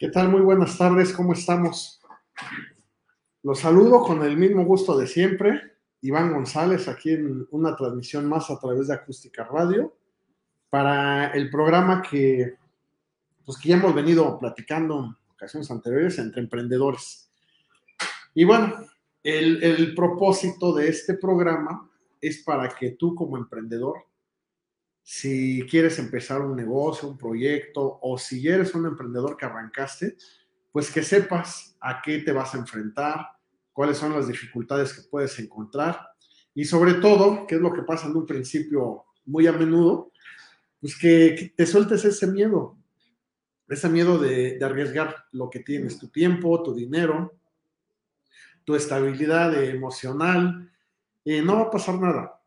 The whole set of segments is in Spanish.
¿Qué tal? Muy buenas tardes, ¿cómo estamos? Los saludo con el mismo gusto de siempre. Iván González, aquí en una transmisión más a través de Acústica Radio, para el programa que, pues, que ya hemos venido platicando en ocasiones anteriores entre emprendedores. Y bueno, el, el propósito de este programa es para que tú como emprendedor si quieres empezar un negocio, un proyecto, o si eres un emprendedor que arrancaste, pues que sepas a qué te vas a enfrentar, cuáles son las dificultades que puedes encontrar y sobre todo, qué es lo que pasa en un principio muy a menudo, pues que, te sueltes ese miedo, ese miedo de, arriesgar lo que tienes, tu tiempo, tu dinero, tu estabilidad emocional. Eh, no va a pasar nada,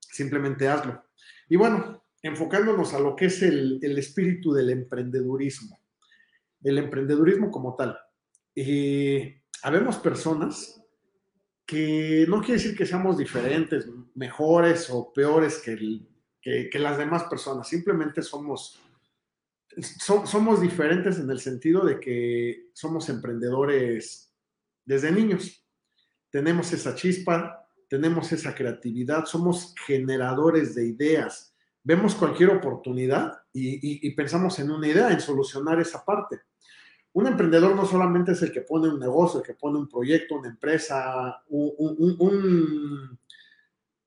simplemente hazlo. Y bueno, enfocándonos a lo que es el, espíritu del emprendedurismo, el emprendedurismo como tal. Eh, habemos personas que no quiere decir que seamos diferentes, mejores o peores que, que, las demás personas, simplemente somos, somos diferentes en el sentido de que somos emprendedores desde niños. Tenemos esa chispa, tenemos esa creatividad, somos generadores de ideas, vemos cualquier oportunidad y, pensamos en una idea, en solucionar esa parte. Un emprendedor no solamente es el que pone un negocio, el que pone un proyecto, una empresa, un,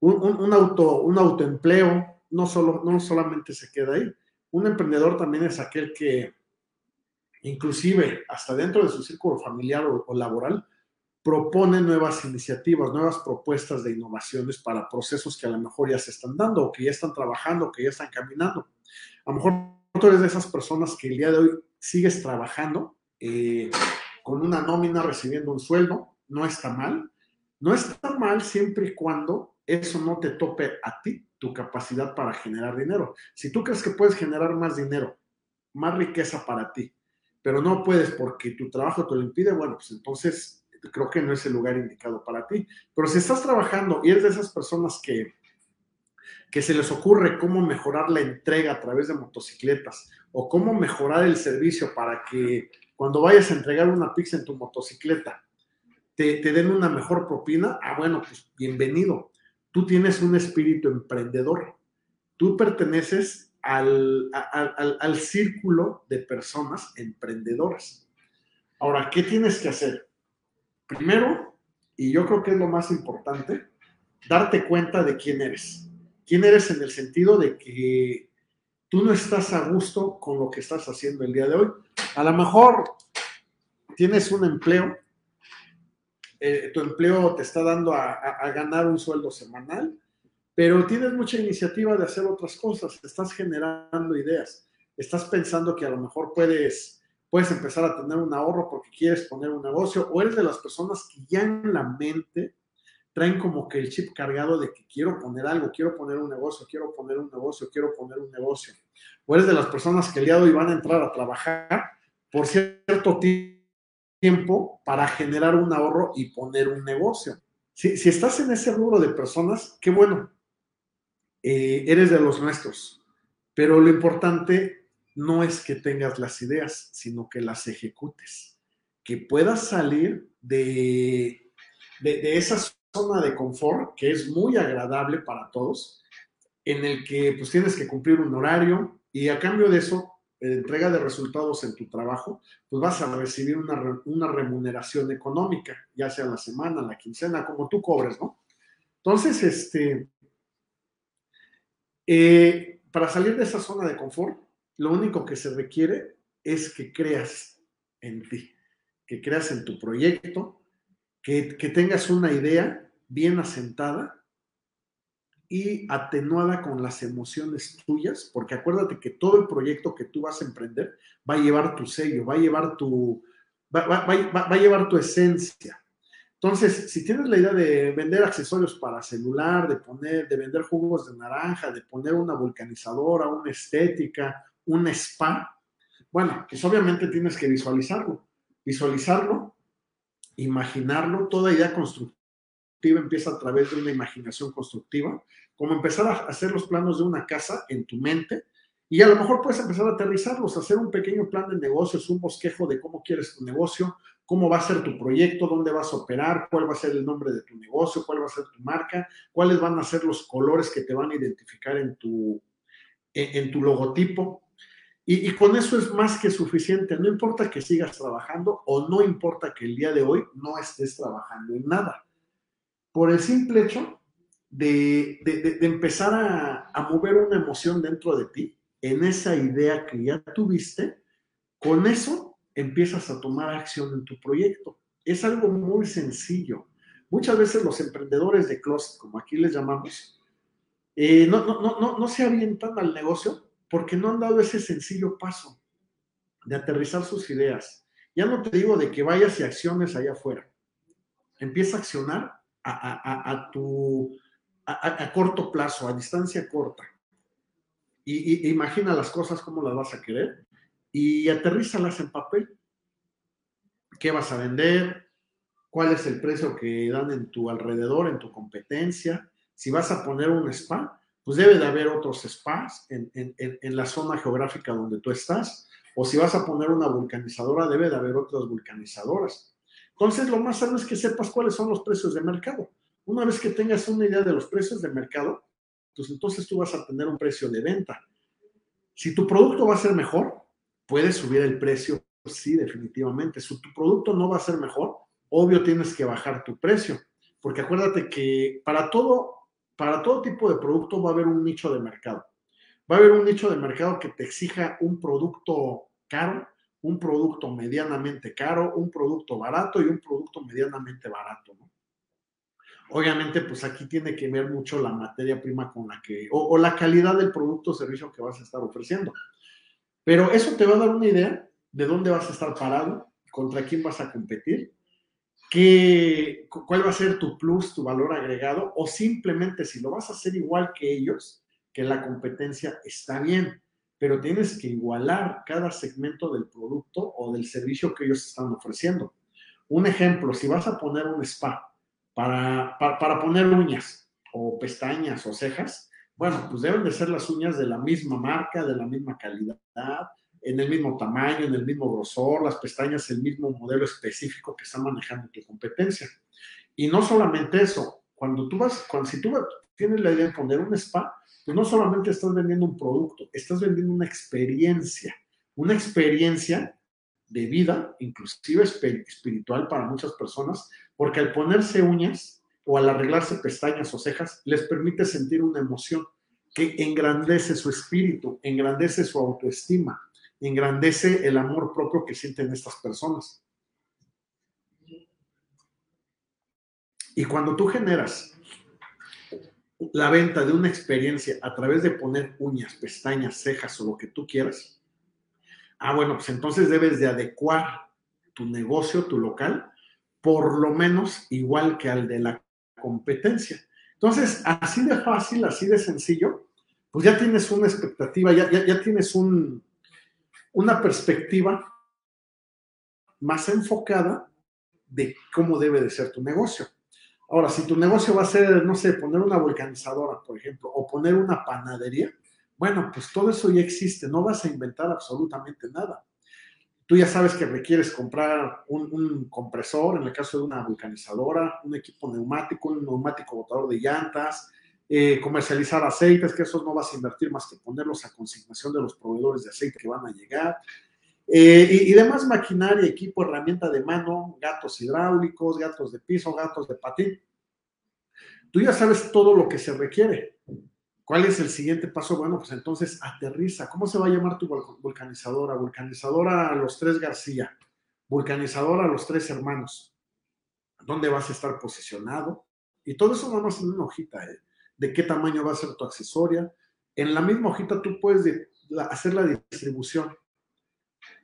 un, auto, un autoempleo, no, solo, no solamente se queda ahí. Un emprendedor también es aquel que, inclusive hasta dentro de su círculo familiar o laboral, propone nuevas iniciativas, nuevas propuestas de innovaciones para procesos que a lo mejor ya se están dando o que ya están trabajando, que ya están caminando. A lo mejor tú eres de esas personas que el día de hoy sigues trabajando eh, con una nómina, recibiendo un sueldo, no está mal. No está mal siempre y cuando eso no te tope a ti tu capacidad para generar dinero. Si tú crees que puedes generar más dinero, más riqueza para ti, pero no puedes porque tu trabajo te lo impide, bueno, pues entonces creo que no es el lugar indicado para ti. Pero si estás trabajando y eres de esas personas que, que se les ocurre cómo mejorar la entrega a través de motocicletas o cómo mejorar el servicio para que cuando vayas a entregar una pizza en tu motocicleta te, den una mejor propina, ah, bueno, pues bienvenido. Tú tienes un espíritu emprendedor. Tú perteneces al, al, al círculo de personas emprendedoras. Ahora, ¿qué tienes que hacer? Primero, y yo creo que es lo más importante, darte cuenta de quién eres. Quién eres en el sentido de que tú no estás a gusto con lo que estás haciendo el día de hoy. A lo mejor tienes un empleo, eh, tu empleo te está dando a, a ganar un sueldo semanal, pero tienes mucha iniciativa de hacer otras cosas, estás generando ideas, estás pensando que a lo mejor puedes puedes empezar a tener un ahorro porque quieres poner un negocio, o eres de las personas que ya en la mente traen como que el chip cargado de que quiero poner algo, quiero poner un negocio, quiero poner un negocio, quiero poner un negocio. O eres de las personas que el día de hoy van a entrar a trabajar por cierto tiempo para generar un ahorro y poner un negocio. Si, estás en ese rubro de personas, qué bueno, eh, eres de los nuestros. Pero lo importante no es que tengas las ideas, sino que las ejecutes, que puedas salir de, de, esa zona de confort que es muy agradable para todos, en el que pues tienes que cumplir un horario y a cambio de eso, entrega de resultados en tu trabajo, pues vas a recibir una, una remuneración económica, ya sea la semana, la quincena, como tú cobres, ¿no? Entonces, este, eh, para salir de esa zona de confort, lo único que se requiere es que creas en ti, que creas en tu proyecto, que, tengas una idea bien asentada y atenuada con las emociones tuyas, porque acuérdate que todo el proyecto que tú vas a emprender va a llevar tu sello, va a llevar tu, va, a llevar tu esencia. Entonces, si tienes la idea de vender accesorios para celular, de poner, de vender jugos de naranja, de poner una vulcanizadora, una estética, un spa, bueno, pues obviamente tienes que visualizarlo. Visualizarlo, imaginarlo, toda idea constructiva empieza a través de una imaginación constructiva, como empezar a hacer los planos de una casa en tu mente y a lo mejor puedes empezar a aterrizarlos, hacer un pequeño plan de negocios, un bosquejo de cómo quieres tu negocio, cómo va a ser tu proyecto, dónde vas a operar, cuál va a ser el nombre de tu negocio, cuál va a ser tu marca, cuáles van a ser los colores que te van a identificar en tu, en, tu logotipo. Y, y, con eso es más que suficiente. No importa que sigas trabajando o no importa que el día de hoy no estés trabajando en nada por el simple hecho de, empezar a, a, mover una emoción dentro de ti, en esa idea que ya tuviste, con eso empiezas a tomar acción en tu proyecto. Es algo muy sencillo. Muchas veces los emprendedores de closet, como aquí les llamamos, eh, no, no, no, no se avientan al negocio porque no han dado ese sencillo paso de aterrizar sus ideas. Ya no te digo de que vayas y acciones allá afuera. Empieza a accionar a, tu, a, corto plazo, a distancia corta. Y, imagina las cosas como las vas a querer y aterrízalas en papel. ¿Qué vas a vender? ¿Cuál es el precio que dan en tu alrededor, en tu competencia? Si vas a poner un spa, pues debe de haber otros spas en, en, en, la zona geográfica donde tú estás. O si vas a poner una vulcanizadora, debe de haber otras vulcanizadoras. Entonces, lo más sano es que sepas cuáles son los precios de mercado. Una vez que tengas una idea de los precios de mercado, pues entonces tú vas a tener un precio de venta. Si tu producto va a ser mejor, puedes subir el precio, sí, definitivamente. Si tu producto no va a ser mejor, obvio tienes que bajar tu precio, porque acuérdate que para todo, para todo tipo de producto va a haber un nicho de mercado. Va a haber un nicho de mercado que te exija un producto caro un producto medianamente caro, un producto barato y un producto medianamente barato, ¿no? Obviamente, pues aquí tiene que ver mucho la materia prima con la que, o, la calidad del producto o servicio que vas a estar ofreciendo. Pero eso te va a dar una idea de dónde vas a estar parado, contra quién vas a competir, qué, cuál va a ser tu plus, tu valor agregado, o simplemente si lo vas a hacer igual que ellos, que la competencia está bien pero tienes que igualar cada segmento del producto o del servicio que ellos están ofreciendo. Un ejemplo, si vas a poner un spa para, para, poner uñas o pestañas o cejas, bueno, pues deben de ser las uñas de la misma marca, de la misma calidad, en el mismo tamaño, en el mismo grosor, las pestañas, el mismo modelo específico que está manejando tu competencia. Y no solamente eso, cuando tú vas, cuando, si tú tienes la idea de poner un spa, pues no solamente estás vendiendo un producto, estás vendiendo una experiencia, una experiencia de vida, inclusive espiritual para muchas personas, porque al ponerse uñas o al arreglarse pestañas o cejas, les permite sentir una emoción que engrandece su espíritu, engrandece su autoestima, engrandece el amor propio que sienten estas personas. Y cuando tú generas la venta de una experiencia a través de poner uñas, pestañas, cejas o lo que tú quieras, ah, bueno, pues entonces debes de adecuar tu negocio, tu local, por lo menos igual que al de la competencia. Entonces, así de fácil, así de sencillo, pues ya tienes una expectativa, ya, ya, tienes un, una perspectiva más enfocada de cómo debe de ser tu negocio. Ahora, si tu negocio va a ser, no sé, poner una vulcanizadora, por ejemplo, o poner una panadería, bueno, pues todo eso ya existe, no vas a inventar absolutamente nada. Tú ya sabes que requieres comprar un, compresor, en el caso de una vulcanizadora, un equipo neumático, un neumático botador de llantas, eh, comercializar aceites, que esos no vas a invertir más que ponerlos a consignación de los proveedores de aceite que van a llegar. Eh, y, demás maquinaria, equipo, herramienta de mano, gatos hidráulicos, gatos de piso, gatos de patín. Tú ya sabes todo lo que se requiere. ¿Cuál es el siguiente paso? Bueno, pues entonces aterriza. ¿Cómo se va a llamar tu vulcanizadora? Vulcanizadora a los tres García. Vulcanizadora a los tres hermanos. ¿Dónde vas a estar posicionado? Y todo eso vamos en una hojita. ¿eh? De qué tamaño va a ser tu accesoria. En la misma hojita tú puedes hacer la distribución,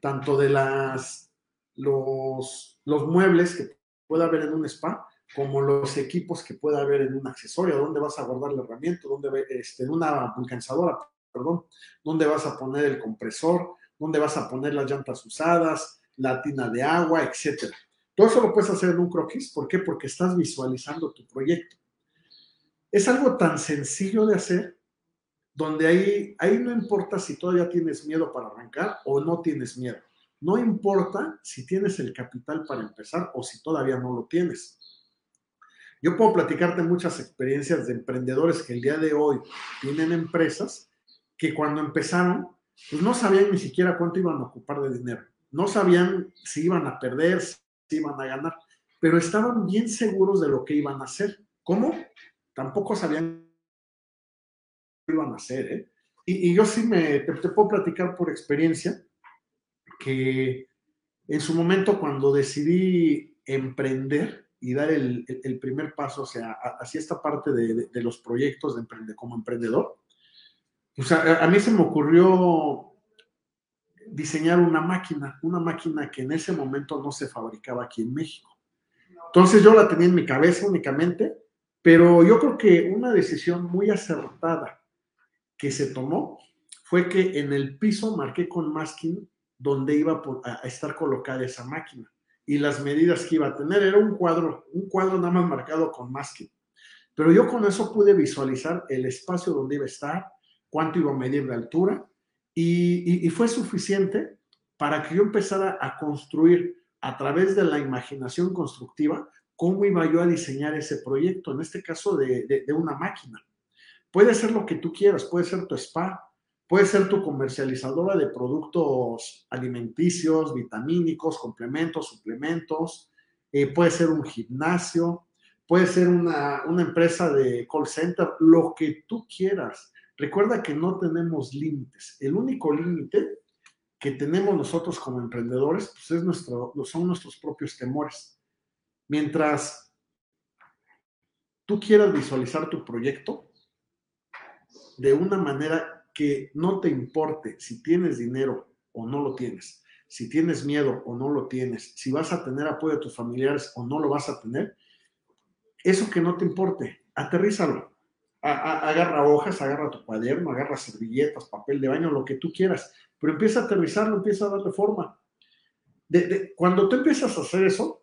tanto de las, los, los muebles que pueda haber en un spa, como los equipos que pueda haber en un accesorio, dónde vas a guardar la herramienta, dónde, este, en una vulcanizadora, perdón, dónde vas a poner el compresor, dónde vas a poner las llantas usadas, la tina de agua, etcétera. Todo eso lo puedes hacer en un croquis. ¿Por qué? Porque estás visualizando tu proyecto. Es algo tan sencillo de hacer, donde ahí, ahí no importa si todavía tienes miedo para arrancar o no tienes miedo. No importa si tienes el capital para empezar o si todavía no lo tienes. Yo puedo platicarte muchas experiencias de emprendedores que el día de hoy tienen empresas que cuando empezaron, pues no sabían ni siquiera cuánto iban a ocupar de dinero. No sabían si iban a perder, si iban a ganar, pero estaban bien seguros de lo que iban a hacer. ¿Cómo? Tampoco sabían qué iban a hacer. ¿eh? Y, yo sí me, te, puedo platicar por experiencia que en su momento cuando decidí emprender y dar el, primer paso, sea, hacia esta parte de, los proyectos de emprender, como emprendedor, a, a, mí se me ocurrió diseñar una máquina, una máquina que en ese momento no se fabricaba aquí en México. Entonces yo la tenía en mi cabeza únicamente, pero yo creo que una decisión muy acertada que se tomó fue que en el piso marqué con masking donde iba a estar colocada esa máquina y las medidas que iba a tener. Era un cuadro, un cuadro nada más marcado con masking. Pero yo con eso pude visualizar el espacio donde iba a estar, cuánto iba a medir de altura y, fue suficiente para que yo empezara a construir a través de la imaginación constructiva cómo iba yo a diseñar ese proyecto, en este caso de, una máquina. Puede ser lo que tú quieras, puede ser tu spa, puede ser tu comercializadora de productos alimenticios, vitamínicos, complementos, suplementos, eh, puede ser un gimnasio, puede ser una, empresa de call center, lo que tú quieras. Recuerda que no tenemos límites. El único límite que tenemos nosotros como emprendedores pues es nuestro, son nuestros propios temores. Mientras tú quieras visualizar tu proyecto de una manera que no te importe si tienes dinero o no lo tienes, si tienes miedo o no lo tienes, si vas a tener apoyo de tus familiares o no lo vas a tener, eso que no te importe, aterrízalo agarra hojas, agarra tu cuaderno, agarra servilletas, papel de baño, lo que tú quieras, pero empieza a aterrizarlo, empieza a darle forma. cuando tú empiezas a hacer eso,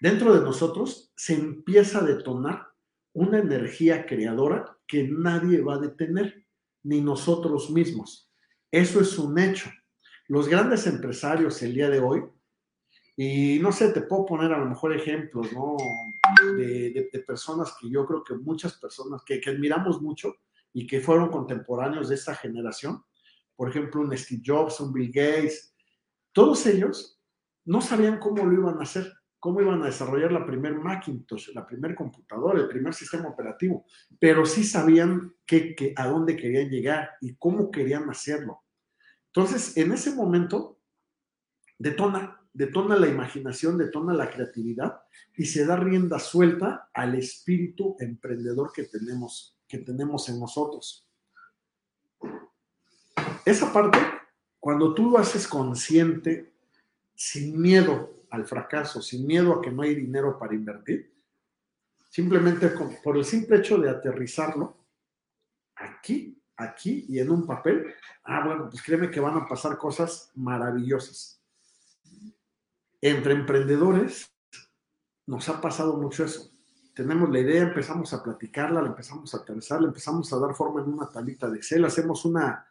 dentro de nosotros se empieza a detonar una energía creadora que nadie va a detener, ni nosotros mismos. Eso es un hecho. Los grandes empresarios el día de hoy, y no sé, te puedo poner a lo mejor ejemplos, ¿no? de, personas que yo creo que muchas personas que, admiramos mucho y que fueron contemporáneos de esta generación, por ejemplo, un Steve Jobs, un Bill Gates, todos ellos no sabían cómo lo iban a hacer, cómo iban a desarrollar la primer Macintosh, la primer computadora, el primer sistema operativo, pero sí sabían que, a dónde querían llegar y cómo querían hacerlo. Entonces, en ese momento, detona detona la imaginación, detona la creatividad y se da rienda suelta al espíritu emprendedor que tenemos, que tenemos en nosotros. Esa parte, cuando tú lo haces consciente, sin miedo al fracaso, sin miedo a que no hay dinero para invertir, simplemente por el simple hecho de aterrizarlo aquí, aquí y en un papel, ah, bueno, pues créeme que van a pasar cosas maravillosas entre emprendedores nos ha pasado mucho eso. Tenemos la idea, empezamos a platicarla, la empezamos a aterrizar, la empezamos a dar forma en una tablita de Excel, hacemos una,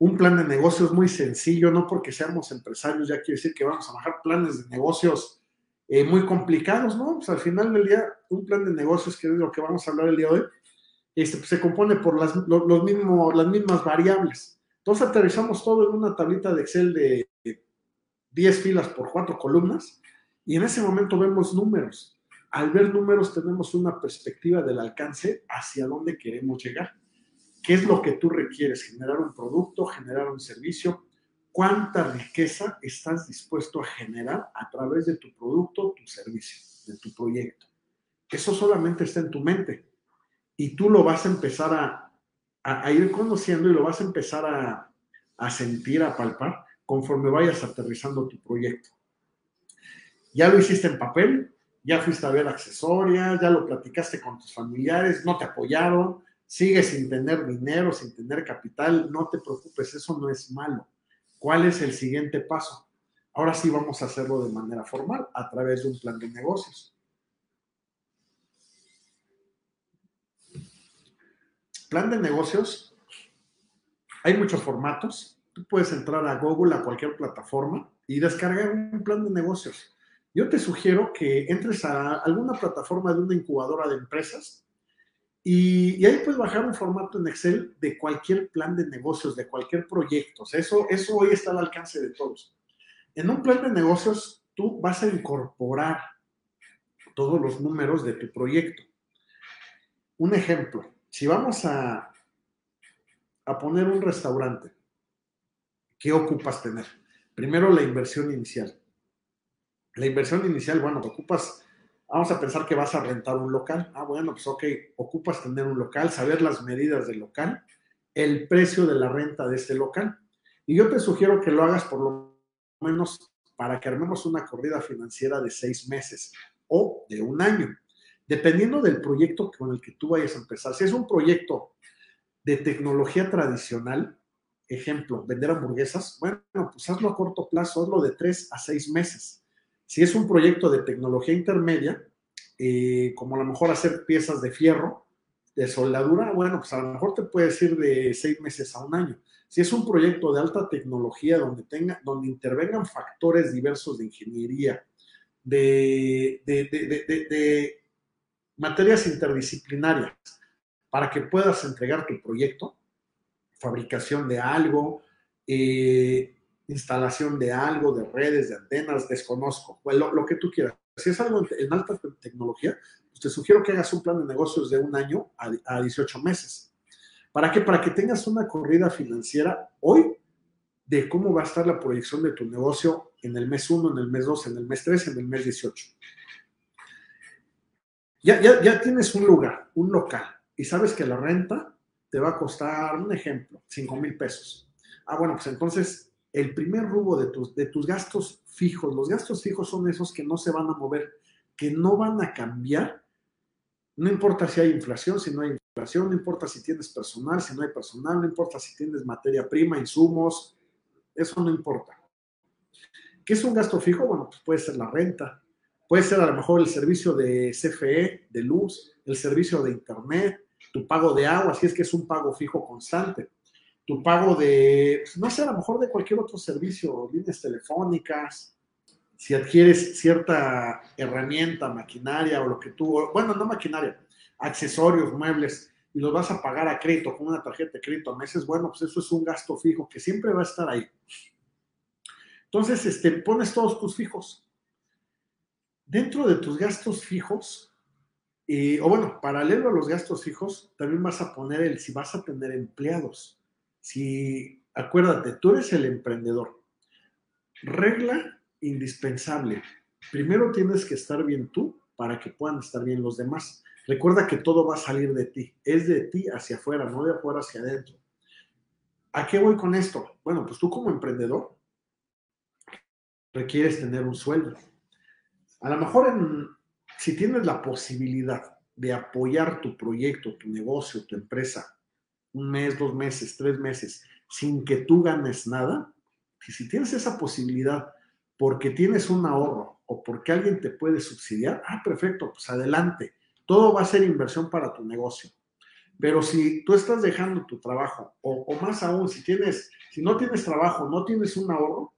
un plan de negocios muy sencillo, no porque seamos empresarios ya quiere decir que vamos a bajar planes de negocios eh, muy complicados, ¿no? Pues al final del día, un plan de negocios, que es lo que vamos a hablar el día de hoy, este, pues, se compone por las, los las mismas variables. Entonces aterrizamos todo en una tablita de Excel de 10 filas por cuatro columnas y en ese momento vemos números. Al ver números tenemos una perspectiva del alcance hacia dónde queremos llegar. ¿Qué es lo que tú requieres? Generar un producto, generar un servicio. ¿Cuánta riqueza estás dispuesto a generar a través de tu producto, tu servicio, de tu proyecto? Eso solamente está en tu mente. y tú lo vas a empezar a, ir conociendo y lo vas a empezar a, a sentir, a palpar conforme vayas aterrizando tu proyecto. Ya lo hiciste en papel, ya fuiste a ver accesorias, ya lo platicaste con tus familiares, no te apoyaron, sigues sin tener dinero, sin tener capital, no te preocupes, eso no es malo. ¿Cuál es el siguiente paso? Ahora sí vamos a hacerlo de manera formal a través de un plan de negocios. Plan de negocios, hay muchos formatos. Tú puedes entrar a Google, a cualquier plataforma y descargar un plan de negocios. Yo te sugiero que entres a alguna plataforma de una incubadora de empresas y, ahí puedes bajar un formato en Excel de cualquier plan de negocios, de cualquier proyecto. eso, eso hoy está al alcance de todos. En un plan de negocios, tú vas a incorporar todos los números de tu proyecto. Un ejemplo, si vamos a, a poner un restaurante, ¿qué ocupas tener? Primero la inversión inicial. La inversión inicial, bueno, te ocupas, vamos a pensar que vas a rentar un local. Ah, bueno, pues ok, ocupas tener un local, saber las medidas del local, el precio de la renta de este local. Y yo te sugiero que lo hagas por lo menos para que armemos una corrida financiera de seis meses o de un año, dependiendo del proyecto con el que tú vayas a empezar. Si es un proyecto de tecnología tradicional, ejemplo, vender hamburguesas, bueno, pues hazlo a corto plazo, hazlo de tres a seis meses si es un proyecto de tecnología intermedia, eh, como a lo mejor hacer piezas de fierro, de soldadura, bueno, pues a lo mejor te puede ir de seis meses a un año. Si es un proyecto de alta tecnología donde, tenga, donde intervengan factores diversos de ingeniería, de, de materias interdisciplinarias, para que puedas entregar tu proyecto, fabricación de algo, eh, instalación de algo, de redes, de antenas, desconozco, pues lo, que tú quieras. Si es algo en, alta tecnología, pues te sugiero que hagas un plan de negocios de un año a, a 18 meses. ¿Para qué? Para que tengas una corrida financiera hoy de cómo va a estar la proyección de tu negocio en el mes 1, en el mes 2, en el mes 3, en el mes 18. Ya, ya, ya tienes un lugar, un local, y sabes que la renta te va a costar, un ejemplo, 5 mil pesos. Ah, bueno, pues entonces el primer rubro de tus, de tus gastos fijos, los gastos fijos son esos que no se van a mover, que no van a cambiar, no importa si hay inflación, si no hay inflación, no importa si tienes personal, si no hay personal, no importa si tienes materia prima, insumos, eso no importa. ¿Qué es un gasto fijo? Bueno, pues puede ser la renta, puede ser a lo mejor el servicio de CFE, de luz, el servicio de internet, tu pago de agua, si es que es un pago fijo constante tu pago de, no sé, a lo mejor de cualquier otro servicio, líneas telefónicas, si adquieres cierta herramienta, maquinaria o lo que tú, bueno, no maquinaria, accesorios, muebles, y los vas a pagar a crédito con una tarjeta de crédito a meses, bueno, pues eso es un gasto fijo que siempre va a estar ahí. Entonces, este, pones todos tus fijos. Dentro de tus gastos fijos, o bueno, paralelo a los gastos fijos, también vas a poner el si vas a tener empleados. Si, acuérdate, tú eres el emprendedor. Regla indispensable. Primero tienes que estar bien tú para que puedan estar bien los demás. Recuerda que todo va a salir de ti. Es de ti hacia afuera, no de afuera hacia adentro. ¿A qué voy con esto? Bueno, pues tú como emprendedor requieres tener un sueldo. A lo mejor si tienes la posibilidad de apoyar tu proyecto, tu negocio, tu empresa un mes, dos meses, tres meses, sin que tú ganes nada, y si tienes esa posibilidad porque tienes un ahorro o porque alguien te puede subsidiar, ah, perfecto, pues adelante. Todo va a ser inversión para tu negocio. Pero si tú estás dejando tu trabajo, o, más aún, si tienes, si no tienes trabajo, no tienes un ahorro,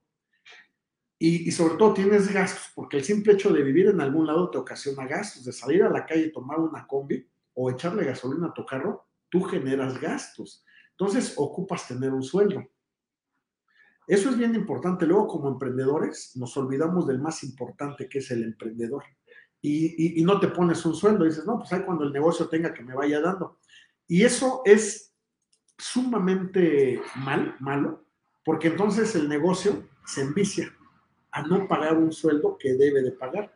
y, y, sobre todo tienes gastos, porque el simple hecho de vivir en algún lado te ocasiona gastos, de salir a la calle tomar una combi o echarle gasolina a tu carro, tú generas gastos. Entonces, ocupas tener un sueldo. Eso es bien importante. Luego, como emprendedores, nos olvidamos del más importante que es el emprendedor. Y, no te pones un sueldo, dices, no, pues ahí cuando el negocio tenga que me vaya dando. Y eso es sumamente mal, malo, porque entonces el negocio se envicia a no pagar un sueldo que debe de pagar.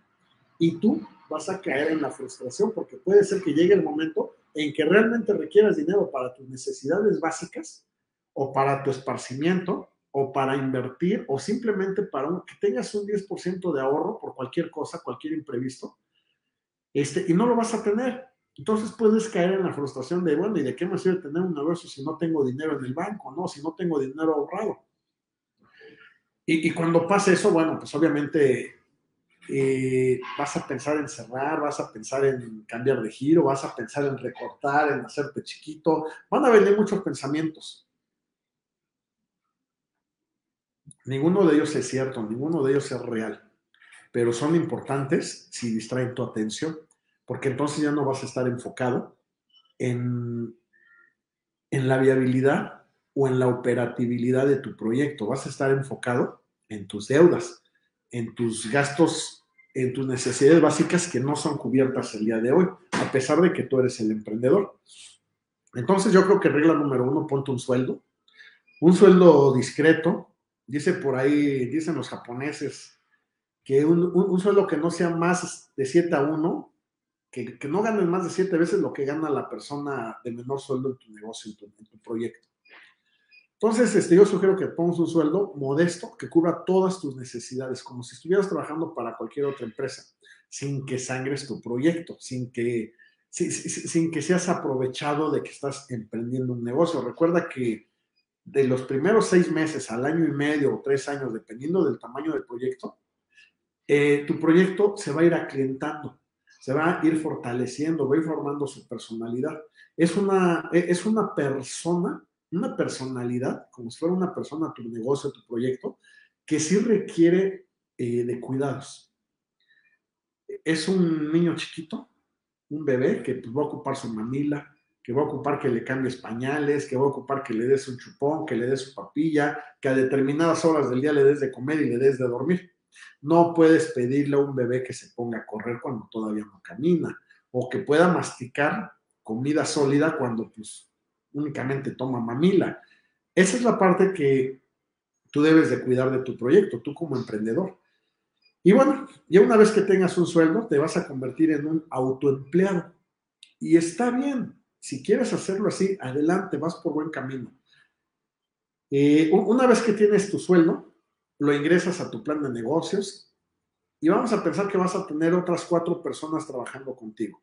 Y tú vas a caer en la frustración, porque puede ser que llegue el momento en que realmente requieras dinero para tus necesidades básicas o para tu esparcimiento o para invertir o simplemente para que tengas un 10% de ahorro por cualquier cosa, cualquier imprevisto, este, y no lo vas a tener. Entonces puedes caer en la frustración de, bueno, ¿y de qué me sirve tener un negocio si no tengo dinero en el banco, no? Si no tengo dinero ahorrado. Y, y cuando pasa eso, bueno, pues obviamente eh, vas a pensar en cerrar, vas a pensar en cambiar de giro, vas a pensar en recortar, en hacerte chiquito. Van a venir muchos pensamientos. Ninguno de ellos es cierto, ninguno de ellos es real, pero son importantes si distraen tu atención, porque entonces ya no vas a estar enfocado en, en la viabilidad o en la operatividad de tu proyecto, vas a estar enfocado en tus deudas, en tus gastos, en tus necesidades básicas que no son cubiertas el día de hoy, a pesar de que tú eres el emprendedor. Entonces yo creo que regla número uno, ponte un sueldo, un sueldo discreto. Dice por ahí, dicen los japoneses, que un, sueldo que no sea más de 7 a 1, que, no ganes más de 7 veces lo que gana la persona de menor sueldo en tu negocio, en tu proyecto. Entonces, este, yo sugiero que pongas un sueldo modesto que cubra todas tus necesidades, como si estuvieras trabajando para cualquier otra empresa, sin que sangres tu proyecto, sin que, sin, que seas aprovechado de que estás emprendiendo un negocio. Recuerda que de los primeros seis meses al año y medio o tres años, dependiendo del tamaño del proyecto, eh, tu proyecto se va a ir aclientando, se va a ir fortaleciendo, va a ir formando su personalidad. Es una, es una persona una personalidad, como si fuera una persona tu negocio, tu proyecto, que sí requiere eh, de cuidados. Es un niño chiquito, un bebé que pues, va a ocupar su mamila, que va a ocupar que le cambies pañales, que va a ocupar que le des un chupón, que le des su papilla, que a determinadas horas del día le des de comer y le des de dormir. No puedes pedirle a un bebé que se ponga a correr cuando todavía no camina o que pueda masticar comida sólida cuando pues únicamente toma mamila. Esa es la parte que tú debes de cuidar de tu proyecto, tú como emprendedor. Y bueno, ya una vez que tengas un sueldo, te vas a convertir en un autoempleado. Y está bien, si quieres hacerlo así, adelante, vas por buen camino. Eh, una vez que tienes tu sueldo, lo ingresas a tu plan de negocios y vamos a pensar que vas a tener otras cuatro personas trabajando contigo.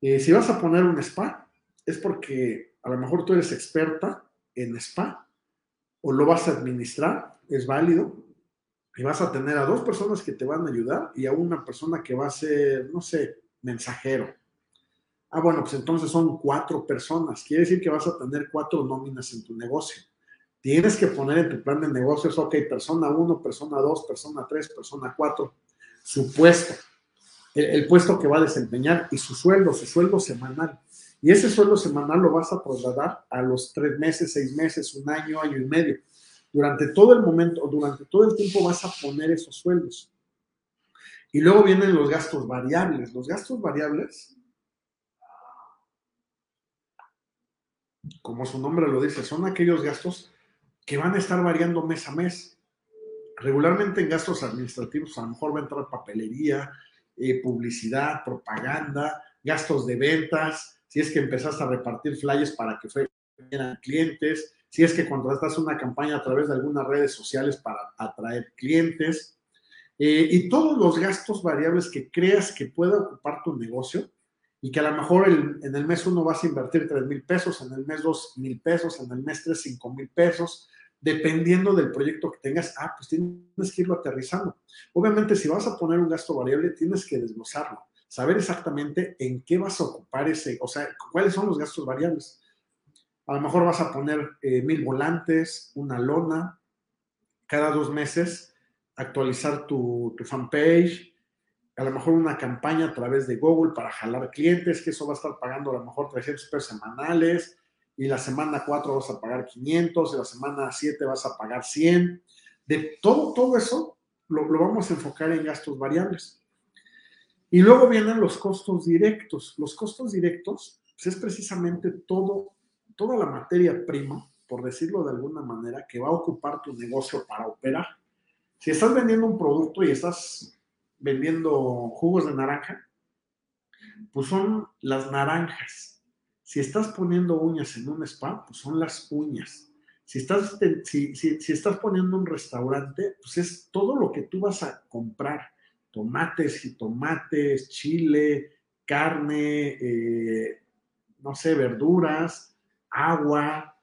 Eh, si vas a poner un spa, es porque a lo mejor tú eres experta en spa o lo vas a administrar, es válido, y vas a tener a dos personas que te van a ayudar y a una persona que va a ser, no sé, mensajero. Ah, bueno, pues entonces son cuatro personas. Quiere decir que vas a tener cuatro nóminas en tu negocio. Tienes que poner en tu plan de negocios, ok, persona uno, persona dos, persona tres, persona cuatro, su puesto, el, el puesto que va a desempeñar y su sueldo, su sueldo semanal. Y ese sueldo semanal lo vas a trasladar a los tres meses, seis meses, un año, año y medio. Durante todo el momento, durante todo el tiempo vas a poner esos sueldos. Y luego vienen los gastos variables. Los gastos variables, como su nombre lo dice, son aquellos gastos que van a estar variando mes a mes. Regularmente en gastos administrativos a lo mejor va a entrar papelería, eh, publicidad, propaganda, gastos de ventas, si es que empezaste a repartir flyers para que fueran clientes, si es que contrataste una campaña a través de algunas redes sociales para atraer clientes, eh, y todos los gastos variables que creas que pueda ocupar tu negocio y que a lo mejor en el mes uno vas a invertir 3 mil pesos, en el mes 2 mil pesos, en el mes 3 5 mil pesos, dependiendo del proyecto que tengas, ah, pues tienes que irlo aterrizando. Obviamente, si vas a poner un gasto variable, tienes que desglosarlo saber exactamente en qué vas a ocupar ese, o sea, cuáles son los gastos variables. A lo mejor vas a poner eh, mil volantes, una lona, cada dos meses actualizar tu, tu fanpage, a lo mejor una campaña a través de Google para jalar clientes, que eso va a estar pagando a lo mejor 300 pesos semanales, y la semana 4 vas a pagar 500, y la semana 7 vas a pagar 100. De todo, todo eso lo, lo vamos a enfocar en gastos variables. Y luego vienen los costos directos. Los costos directos pues, es precisamente todo, toda la materia prima, por decirlo de alguna manera, que va a ocupar tu negocio para operar. Si estás vendiendo un producto y estás vendiendo jugos de naranja, Pues son las naranjas. Si estás poniendo uñas en un spa, pues son las uñas. Si estás, si, si, estás poniendo un restaurante, pues es todo lo que tú vas a comprar. Tomates, jitomates, chile, carne, eh, no sé, verduras, agua,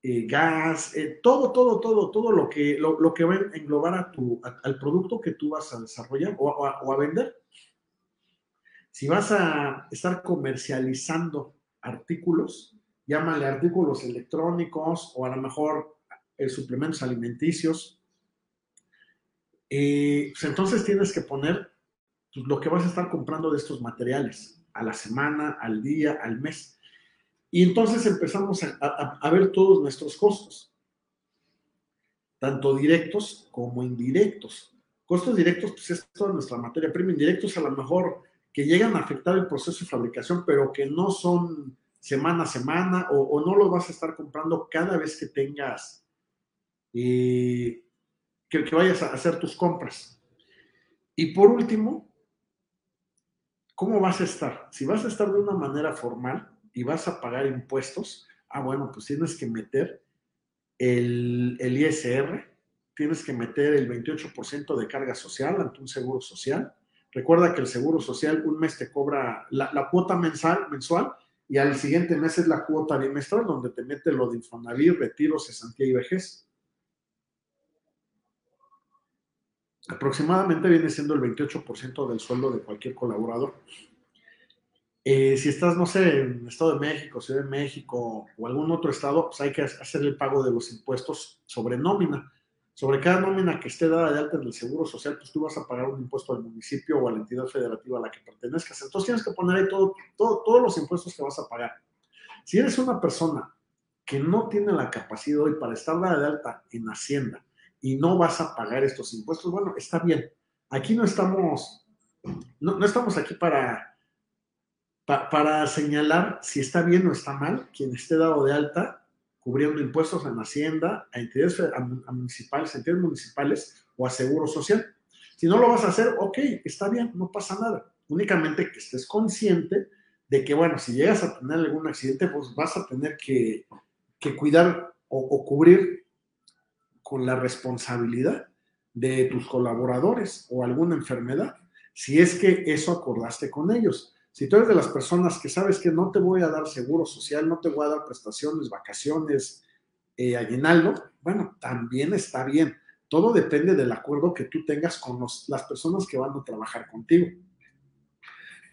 eh, gas, eh, todo, todo, todo, todo lo que, lo, que va a englobar a tu, al producto que tú vas a desarrollar o, a vender. Si vas a estar comercializando artículos, llámale artículos electrónicos o a lo mejor suplementos alimenticios, pues entonces tienes que poner pues, lo que vas a estar comprando de estos materiales a la semana, al día, al mes. Y entonces empezamos a, ver todos nuestros costos, tanto directos como indirectos. Costos directos, pues es toda nuestra materia prima. Indirectos, a lo mejor que llegan a afectar el proceso de fabricación, pero que no son semana a semana o, no los vas a estar comprando cada vez que tengas, eh, que, que vayas a hacer tus compras. Y por último, ¿cómo vas a estar? Si vas a estar de una manera formal y vas a pagar impuestos, ah, bueno, pues tienes que meter el, ISR, tienes que meter el 28% de carga social ante un seguro social. Recuerda que el seguro social un mes te cobra la, cuota mensal, mensual y al siguiente mes es la cuota bimestral donde te mete lo de Infonavit, retiro, cesantía y vejez. Aproximadamente viene siendo el 28% del sueldo de cualquier colaborador. Eh, si estás, no sé, en Estado de México, Ciudad de México o algún otro estado, pues hay que hacer el pago de los impuestos sobre nómina. Sobre cada nómina que esté dada de alta en el Seguro Social, pues tú vas a pagar un impuesto al municipio o a la entidad federativa a la que pertenezcas. Entonces tienes que poner ahí todo, todos los impuestos que vas a pagar. Si eres una persona que no tiene la capacidad hoy para estar dada de alta en Hacienda, y no vas a pagar estos impuestos, bueno, está bien. Aquí no estamos, no, estamos aquí para, para señalar si está bien o está mal quien esté dado de alta cubriendo impuestos en Hacienda, a entidades municipales, entidades municipales o a Seguro Social. Si no lo vas a hacer, ok, está bien, no pasa nada. Únicamente que estés consciente de que, bueno, si llegas a tener algún accidente, pues vas a tener que, cuidar o, o, cubrir con la responsabilidad de tus colaboradores o alguna enfermedad, si es que eso acordaste con ellos. Si tú eres de las personas que sabes que no te voy a dar seguro social, no te voy a dar prestaciones, vacaciones, eh, aguinaldo, bueno, también está bien. Todo depende del acuerdo que tú tengas con las personas que van a trabajar contigo.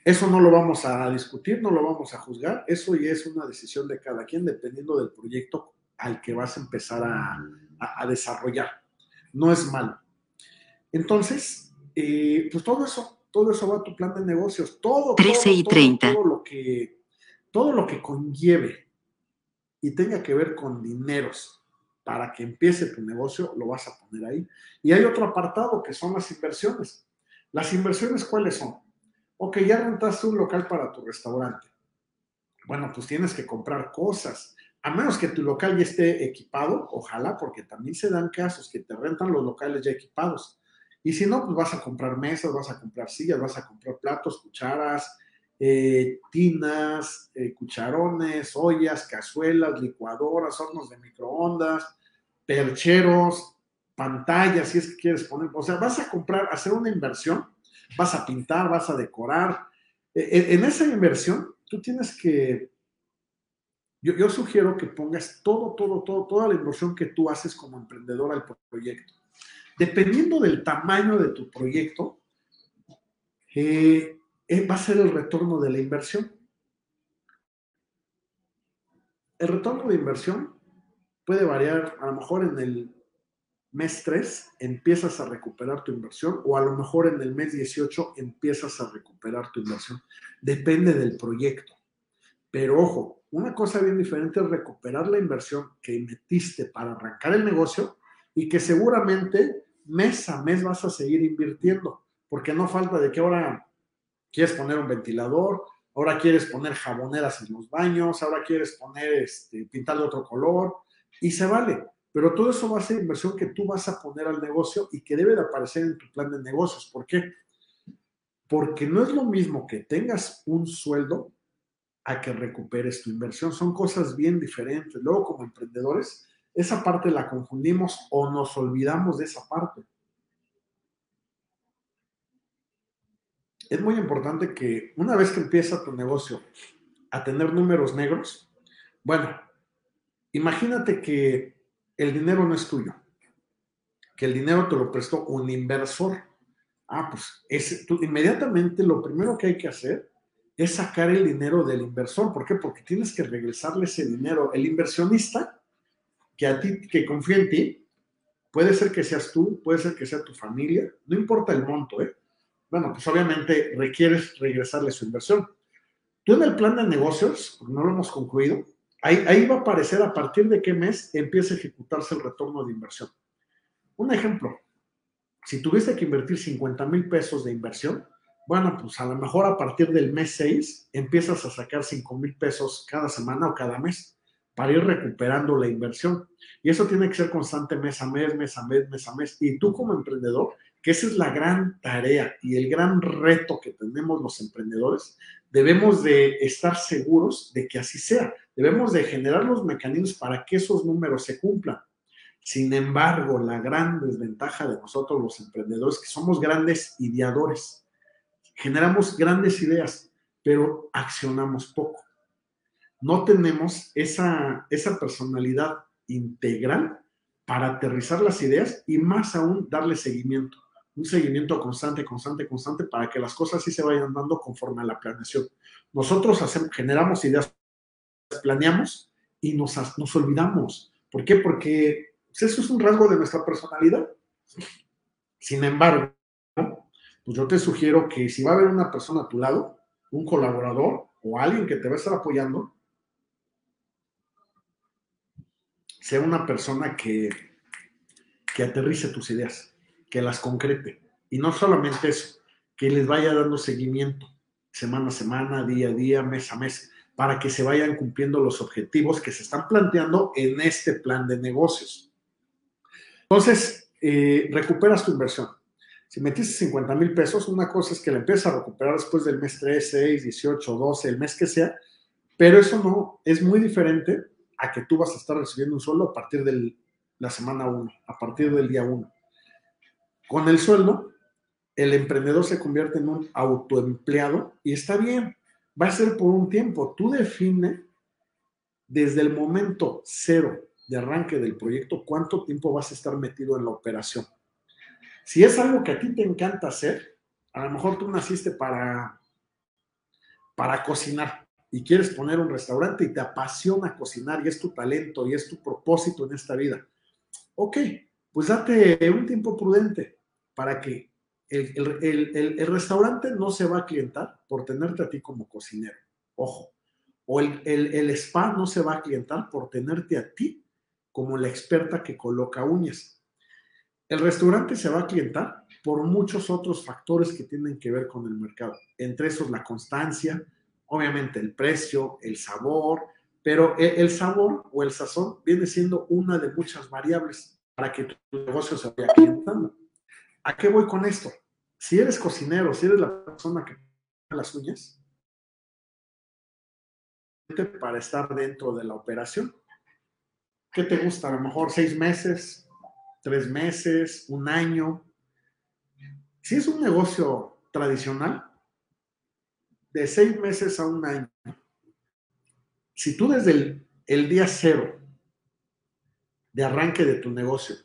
Eso no lo vamos a discutir, no lo vamos a juzgar, eso ya es una decisión de cada quien dependiendo del proyecto al que vas a empezar a, a, desarrollar. No es malo. Entonces, eh, pues todo eso, todo eso va a tu plan de negocios, todo, 13 y 30. Todo, lo que, todo lo que conlleve y tenga que ver con dineros para que empiece tu negocio, lo vas a poner ahí. Y hay otro apartado que son las inversiones. Las inversiones, ¿cuáles son? Ok, ya rentaste un local para tu restaurante. Bueno, pues tienes que comprar cosas a menos que tu local ya esté equipado, ojalá, porque también se dan casos que te rentan los locales ya equipados. Y si no, pues vas a comprar mesas, vas a comprar sillas, vas a comprar platos, cucharas, eh, tinas, eh, cucharones, ollas, cazuelas, licuadoras, hornos de microondas, percheros, pantallas, si es que quieres poner. O sea, vas a comprar, hacer una inversión, vas a pintar, vas a decorar. E, en esa inversión, tú tienes que yo, sugiero que pongas todo, todo, todo, toda la inversión que tú haces como emprendedor al proyecto. Dependiendo del tamaño de tu proyecto, eh, eh, va a ser el retorno de la inversión. El retorno de inversión puede variar, a lo mejor en el mes 3 empiezas a recuperar tu inversión o a lo mejor en el mes 18 empiezas a recuperar tu inversión. Depende del proyecto. Pero ojo, una cosa bien diferente es recuperar la inversión que metiste para arrancar el negocio y que seguramente mes a mes vas a seguir invirtiendo, porque no falta de que ahora quieres poner un ventilador, ahora quieres poner jaboneras en los baños, ahora quieres poner, este, pintar de otro color, y se vale. Pero todo eso va a ser inversión que tú vas a poner al negocio y que debe de aparecer en tu plan de negocios. ¿Por qué? Porque no es lo mismo que tengas un sueldo a que recuperes tu inversión. Son cosas bien diferentes. Luego, como emprendedores, esa parte la confundimos o nos olvidamos de esa parte. Es muy importante que una vez que empieza tu negocio a tener números negros, bueno, imagínate que el dinero no es tuyo, que el dinero te lo prestó un inversor. Ah, pues es, tú, inmediatamente lo primero que hay que hacer es sacar el dinero del inversor. ¿Por qué? Porque tienes que regresarle ese dinero. El inversionista que a ti, que confía en ti, puede ser que seas tú, puede ser que sea tu familia, no importa el monto, ¿eh? Bueno, pues obviamente requieres regresarle su inversión. Tú en el plan de negocios, no lo hemos concluido, ahí, ahí va a aparecer a partir de qué mes empieza a ejecutarse el retorno de inversión. Un ejemplo, si tuviste que invertir 50 mil pesos de inversión, bueno, pues a lo mejor a partir del mes 6 empiezas a sacar 5 mil pesos cada semana o cada mes para ir recuperando la inversión. Y eso tiene que ser constante mes a mes, mes a mes, mes a mes. Y tú como emprendedor, que esa es la gran tarea y el gran reto que tenemos los emprendedores, debemos de estar seguros de que así sea. Debemos de generar los mecanismos para que esos números se cumplan. Sin embargo, la gran desventaja de nosotros los emprendedores es que somos grandes ideadores generamos grandes ideas, pero accionamos poco. No tenemos esa, esa personalidad integral para aterrizar las ideas y más aún darle seguimiento. Un seguimiento constante, constante, constante para que las cosas sí se vayan dando conforme a la planeación. Nosotros generamos ideas, planeamos y nos, nos olvidamos. ¿Por qué? Porque pues, eso es un rasgo de nuestra personalidad. Sin embargo, pues yo te sugiero que si va a haber una persona a tu lado, un colaborador o alguien que te va a estar apoyando, sea una persona que, que aterrice tus ideas, que las concrete. Y no solamente eso, que les vaya dando seguimiento semana a semana, día a día, mes a mes, para que se vayan cumpliendo los objetivos que se están planteando en este plan de negocios. Entonces, eh, recuperas tu inversión. Si metiste 50 mil pesos, una cosa es que la empiezas a recuperar después del mes 3, 6, 18, 12, el mes que sea, pero eso no es muy diferente a que tú vas a estar recibiendo un sueldo a partir de la semana 1, a partir del día 1. Con el sueldo, el emprendedor se convierte en un autoempleado y está bien, va a ser por un tiempo. Tú define desde el momento cero de arranque del proyecto cuánto tiempo vas a estar metido en la operación. Si es algo que a ti te encanta hacer, a lo mejor tú naciste para, para cocinar y quieres poner un restaurante y te apasiona cocinar y es tu talento y es tu propósito en esta vida. Ok, pues date un tiempo prudente para que el, restaurante no se va a clientar por tenerte a ti como cocinero. Ojo. O el, el spa no se va a clientar por tenerte a ti como la experta que coloca uñas el restaurante se va a clientar por muchos otros factores que tienen que ver con el mercado. Entre esos la constancia, obviamente el precio, el sabor, pero el sabor o el sazón viene siendo una de muchas variables para que tu negocio se vaya clientando. ¿A qué voy con esto? Si eres cocinero, si eres la persona que las uñas, para estar dentro de la operación. ¿Qué te gusta? A lo mejor seis meses, tres meses, un año. Si es un negocio tradicional, de seis meses a un año, si tú desde el, día cero de arranque de tu negocio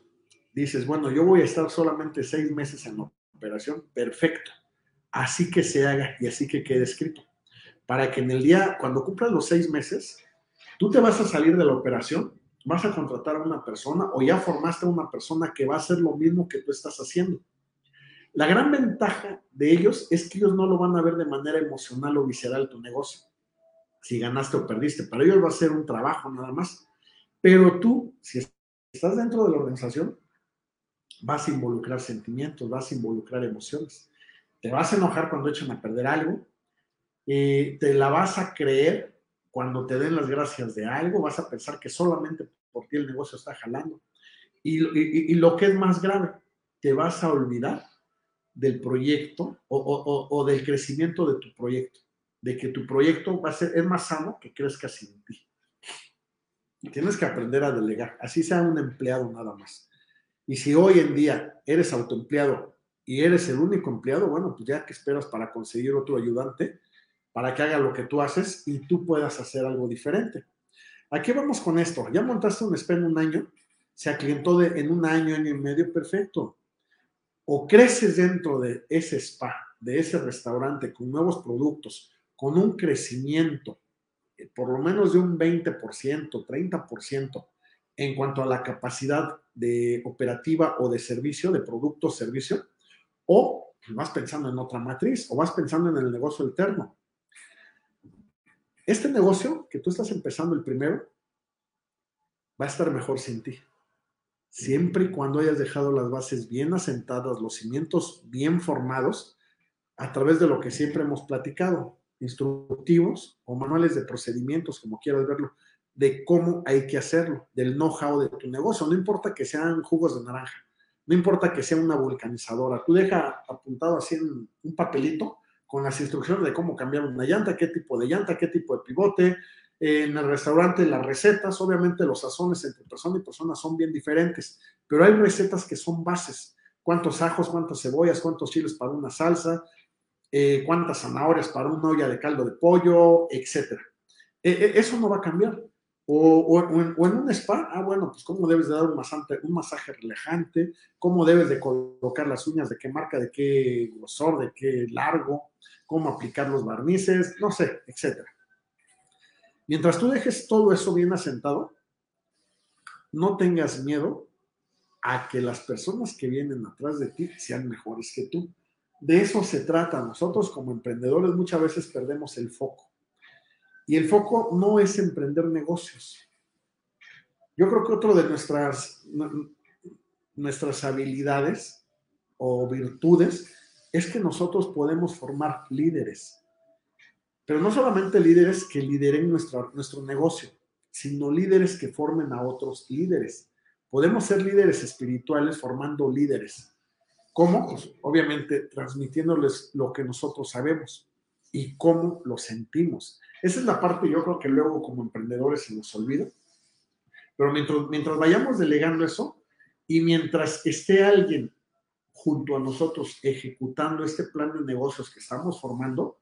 dices, bueno, yo voy a estar solamente seis meses en operación, perfecto. Así que se haga y así que quede escrito. Para que en el día, cuando cumplas los seis meses, tú te vas a salir de la operación vas a contratar a una persona o ya formaste a una persona que va a hacer lo mismo que tú estás haciendo. La gran ventaja de ellos es que ellos no lo van a ver de manera emocional o visceral tu negocio. Si ganaste o perdiste, para ellos va a ser un trabajo nada más. Pero tú, si estás dentro de la organización, vas a involucrar sentimientos, vas a involucrar emociones. Te vas a enojar cuando echen a perder algo, eh, te la vas a creer cuando te den las gracias de algo, vas a pensar que solamente por ti el negocio está jalando. Y, lo que es más grave, te vas a olvidar del proyecto o, del crecimiento de tu proyecto, de que tu proyecto va a ser, es más sano que crezca sin ti. Tienes que aprender a delegar, así sea un empleado nada más. Y si hoy en día eres autoempleado y eres el único empleado, bueno, pues ya que esperas para conseguir otro ayudante para que haga lo que tú haces y tú puedas hacer algo diferente. ¿A qué vamos con esto? Ya montaste un spa en un año, se aclientó en un año, año y medio, perfecto. O creces dentro de ese spa, de ese restaurante, con nuevos productos, con un crecimiento, eh, por lo menos de un 20%, 30%, en cuanto a la capacidad de operativa o de servicio, de producto o servicio, o vas pensando en otra matriz, o vas pensando en el negocio alterno. Este negocio que tú estás empezando el primero, va a estar mejor sin ti. Siempre y cuando hayas dejado las bases bien asentadas, los cimientos bien formados, a través de lo que siempre hemos platicado, instructivos o manuales de procedimientos, como quieras verlo, de cómo hay que hacerlo, del know-how de tu negocio. No importa que sean jugos de naranja, no importa que sea una vulcanizadora, tú deja apuntado así un papelito con las instrucciones de cómo cambiar una llanta, qué tipo de llanta, qué tipo de pivote. En el restaurante las recetas, obviamente los sazones entre persona y persona son bien diferentes, pero hay recetas que son bases. Cuántos ajos, cuántas cebollas, cuántos chiles para una salsa, eh, cuántas zanahorias para una olla de caldo de pollo, etc. E, e, eso no va a cambiar. O, en, un spa, ah, bueno, pues cómo debes de dar un masaje, un masaje relajante, cómo debes de colocar las uñas, de qué marca, de qué grosor, de qué largo, cómo aplicar los barnices, no sé, etc. Mientras tú dejes todo eso bien asentado, no tengas miedo a que las personas que vienen atrás de ti sean mejores que tú. De eso se trata. Nosotros como emprendedores muchas veces perdemos el foco. Y el foco no es emprender negocios. Yo creo que otro de nuestras, nuestras habilidades o virtudes es que nosotros podemos formar líderes. Pero no solamente líderes que lideren nuestro, nuestro negocio, sino líderes que formen a otros líderes. Podemos ser líderes espirituales formando líderes. ¿Cómo? Pues obviamente transmitiéndoles lo que nosotros sabemos y cómo lo sentimos. Esa es la parte yo creo que luego como emprendedores se nos olvida. Pero mientras, mientras vayamos delegando eso y mientras esté alguien junto a nosotros ejecutando este plan de negocios que estamos formando,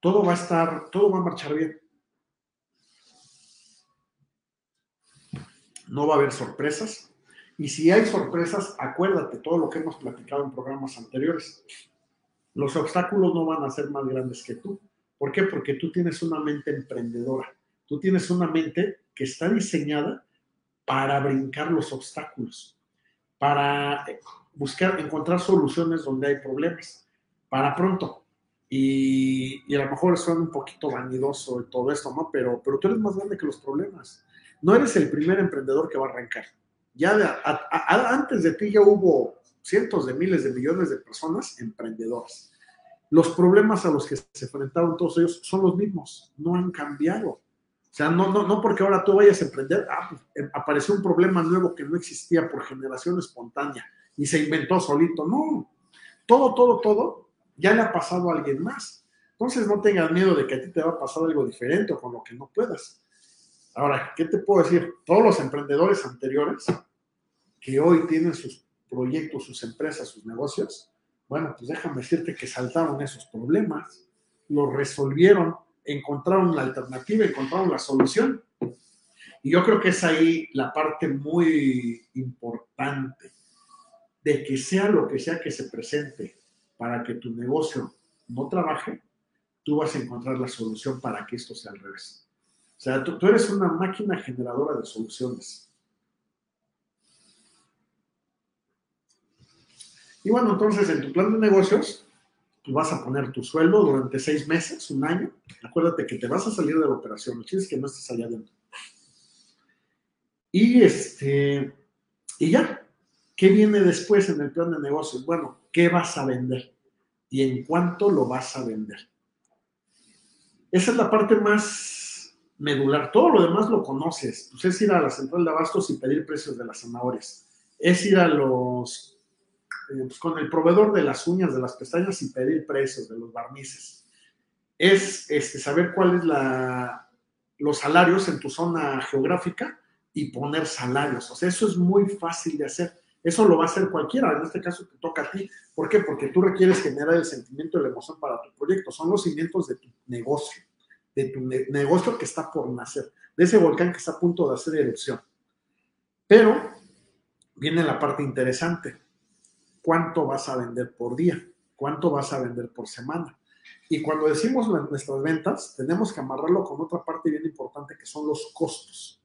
todo va a estar, todo va a marchar bien. No va a haber sorpresas. Y si hay sorpresas, acuérdate todo lo que hemos platicado en programas anteriores. Los obstáculos no van a ser más grandes que tú. ¿Por qué? Porque tú tienes una mente emprendedora. Tú tienes una mente que está diseñada para brincar los obstáculos, para buscar, encontrar soluciones donde hay problemas, para pronto. Y, a lo mejor suena un poquito vanidoso y todo esto, ¿no? Pero, pero tú eres más grande que los problemas. No eres el primer emprendedor que va a arrancar. Ya antes de ti ya hubo cientos de miles de millones de personas emprendedoras los problemas a los que se enfrentaron todos ellos son los mismos, no han cambiado. O sea, no, no, no porque ahora tú vayas a emprender, ah, pues, eh, apareció un problema nuevo que no existía por generación espontánea y se inventó solito. No, todo, todo, todo ya le ha pasado a alguien más. Entonces no tengas miedo de que a ti te va a pasar algo diferente o con lo que no puedas. Ahora, ¿qué te puedo decir? Todos los emprendedores anteriores que hoy tienen sus proyectos, sus empresas, sus negocios, bueno, pues déjame decirte que saltaron esos problemas, los resolvieron, encontraron la alternativa, encontraron la solución. Y yo creo que es ahí la parte muy importante de que sea lo que sea que se presente para que tu negocio no trabaje, tú vas a encontrar la solución para que esto sea al revés. O sea, tú, tú eres una máquina generadora de soluciones. Y bueno, entonces en tu plan de negocios, tú vas a poner tu sueldo durante seis meses, un año. Acuérdate que te vas a salir de la operación, no quieres que no estés allá adentro. Y este, y ya, ¿qué viene después en el plan de negocios? Bueno, ¿qué vas a vender? ¿Y en cuánto lo vas a vender? Esa es la parte más medular. Todo lo demás lo conoces. Pues es ir a la central de abastos y pedir precios de las zanahorias. Es ir a los eh, pues, con el proveedor de las uñas, de las pestañas y pedir precios de los barnices. Es este, saber cuáles la, los salarios en tu zona geográfica y poner salarios. O sea, eso es muy fácil de hacer. Eso lo va a hacer cualquiera. En este caso te toca a ti. ¿Por qué? Porque tú requieres generar el sentimiento y la emoción para tu proyecto. Son los cimientos de tu negocio, de tu negocio que está por nacer, de ese volcán que está a punto de hacer erupción. Pero viene la parte interesante. ¿Cuánto vas a vender por día? ¿Cuánto vas a vender por semana? Y cuando decimos nuestras ventas, tenemos que amarrarlo con otra parte bien importante que son los costos.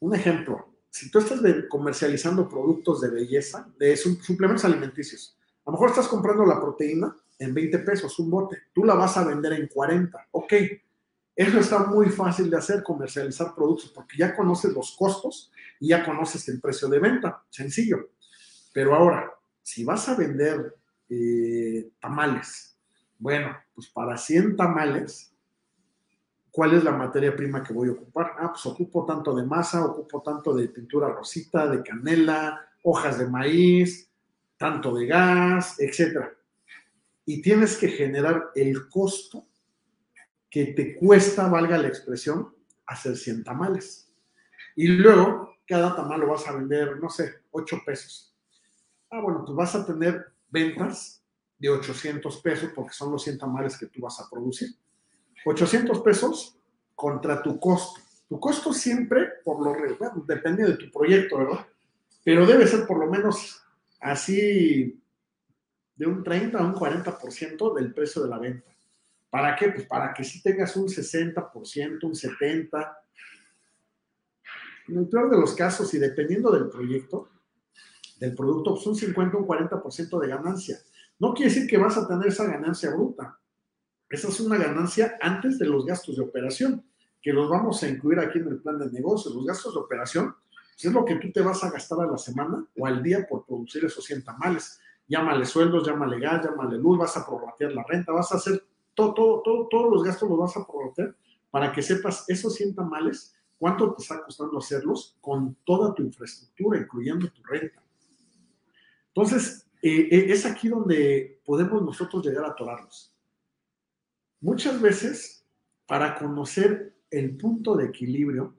Un ejemplo, si tú estás comercializando productos de belleza, de suplementos alimenticios, a lo mejor estás comprando la proteína en 20 pesos, un bote, tú la vas a vender en 40, ok. Eso está muy fácil de hacer, comercializar productos, porque ya conoces los costos y ya conoces el precio de venta, sencillo. Pero ahora, si vas a vender eh, tamales, bueno, pues para 100 tamales, ¿cuál es la materia prima que voy a ocupar? Ah, pues ocupo tanto de masa, ocupo tanto de pintura rosita, de canela, hojas de maíz, tanto de gas, etc. Y tienes que generar el costo que te cuesta, valga la expresión, hacer 100 tamales. Y luego, cada tamal lo vas a vender, no sé, 8 pesos. Ah, bueno, pues vas a tener ventas de 800 pesos porque son los 100 tamales que tú vas a producir. 800 pesos contra tu costo. Tu costo siempre, por lo bueno, depende de tu proyecto, ¿verdad? Pero debe ser por lo menos así de un 30 a un 40% del precio de la venta. ¿Para qué? Pues para que si tengas un 60%, un 70%. En el peor de los casos, y dependiendo del proyecto, del producto, un 50, un 40% de ganancia. No quiere decir que vas a tener esa ganancia bruta. Esa es una ganancia antes de los gastos de operación, que los vamos a incluir aquí en el plan de negocio. Los gastos de operación pues es lo que tú te vas a gastar a la semana o al día por producir esos 100 tamales. Llámale sueldos, llámale gas, llámale luz, vas a prorratear la renta, vas a hacer todo, todo, todos los gastos los vas a prorratear para que sepas esos 100 tamales, cuánto te está costando hacerlos con toda tu infraestructura, incluyendo tu renta. Entonces, eh, eh, es aquí donde podemos nosotros llegar a atorarnos. Muchas veces, para conocer el punto de equilibrio,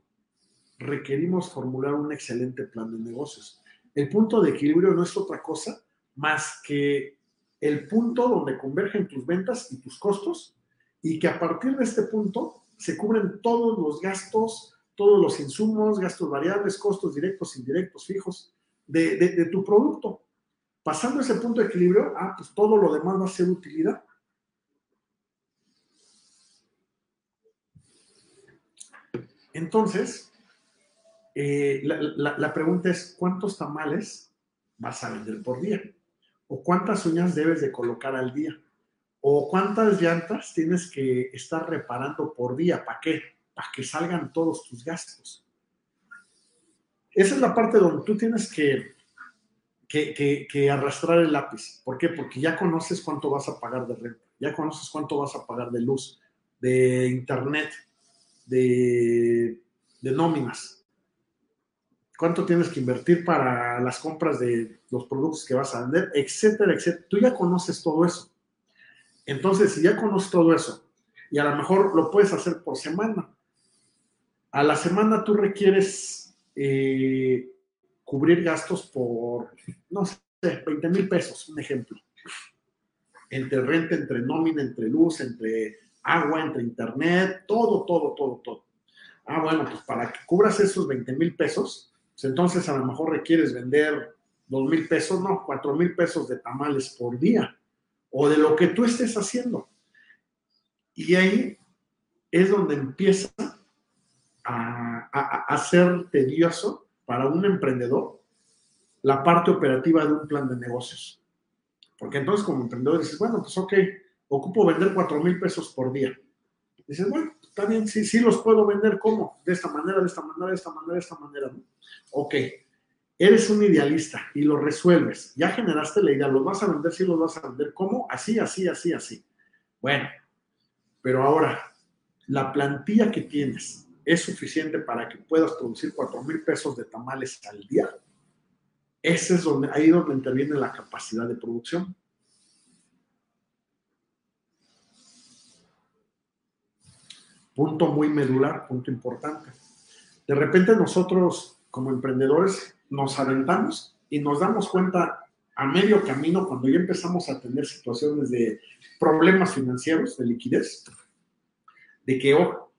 requerimos formular un excelente plan de negocios. El punto de equilibrio no es otra cosa más que el punto donde convergen tus ventas y tus costos y que a partir de este punto se cubren todos los gastos, todos los insumos, gastos variables, costos directos, indirectos, fijos de, de tu producto. Pasando ese punto de equilibrio, ah, pues todo lo demás va a ser utilidad. Entonces, eh, la, pregunta es, ¿cuántos tamales vas a vender por día? ¿O cuántas uñas debes de colocar al día? ¿O cuántas llantas tienes que estar reparando por día? ¿Para qué? Para que salgan todos tus gastos. Esa es la parte donde tú tienes que, que, arrastrar el lápiz. ¿Por qué? Porque ya conoces cuánto vas a pagar de renta, ya conoces cuánto vas a pagar de luz, de internet, de, nóminas. ¿Cuánto tienes que invertir para las compras de los productos que vas a vender? Etcétera, etcétera. Tú ya conoces todo eso. Entonces, si ya conoces todo eso, y a lo mejor lo puedes hacer por semana, a la semana tú requieres eh, cubrir gastos por, no sé, 20 mil pesos, un ejemplo. Entre renta, entre nómina, entre luz, entre agua, entre internet, todo, todo, todo, todo. Ah, bueno, pues para que cubras esos 20 mil pesos, pues entonces a lo mejor requieres vender 2 mil pesos, no, 4 mil pesos de tamales por día, o de lo que tú estés haciendo. Y ahí es donde empieza a, a, a ser tedioso para un emprendedor la parte operativa de un plan de negocios. Porque entonces como emprendedor dices, bueno, pues ok, ocupo vender 4 mil pesos por día. Dices, bueno, está bien, sí, sí los puedo vender, ¿cómo? De esta manera, de esta manera, de esta manera, de esta manera, ¿no? Ok, eres un idealista y lo resuelves. Ya generaste la idea, los vas a vender, sí los vas a vender, ¿cómo? Así, así, así, así. Bueno, pero ahora, la plantilla que tienes es suficiente para que puedas producir 4 mil pesos de tamales al día. ese es donde, ahí donde interviene la capacidad de producción. Punto muy medular, punto importante. De repente nosotros como emprendedores nos aventamos y nos damos cuenta a medio camino cuando ya empezamos a tener situaciones de problemas financieros, de liquidez, de que, ojo,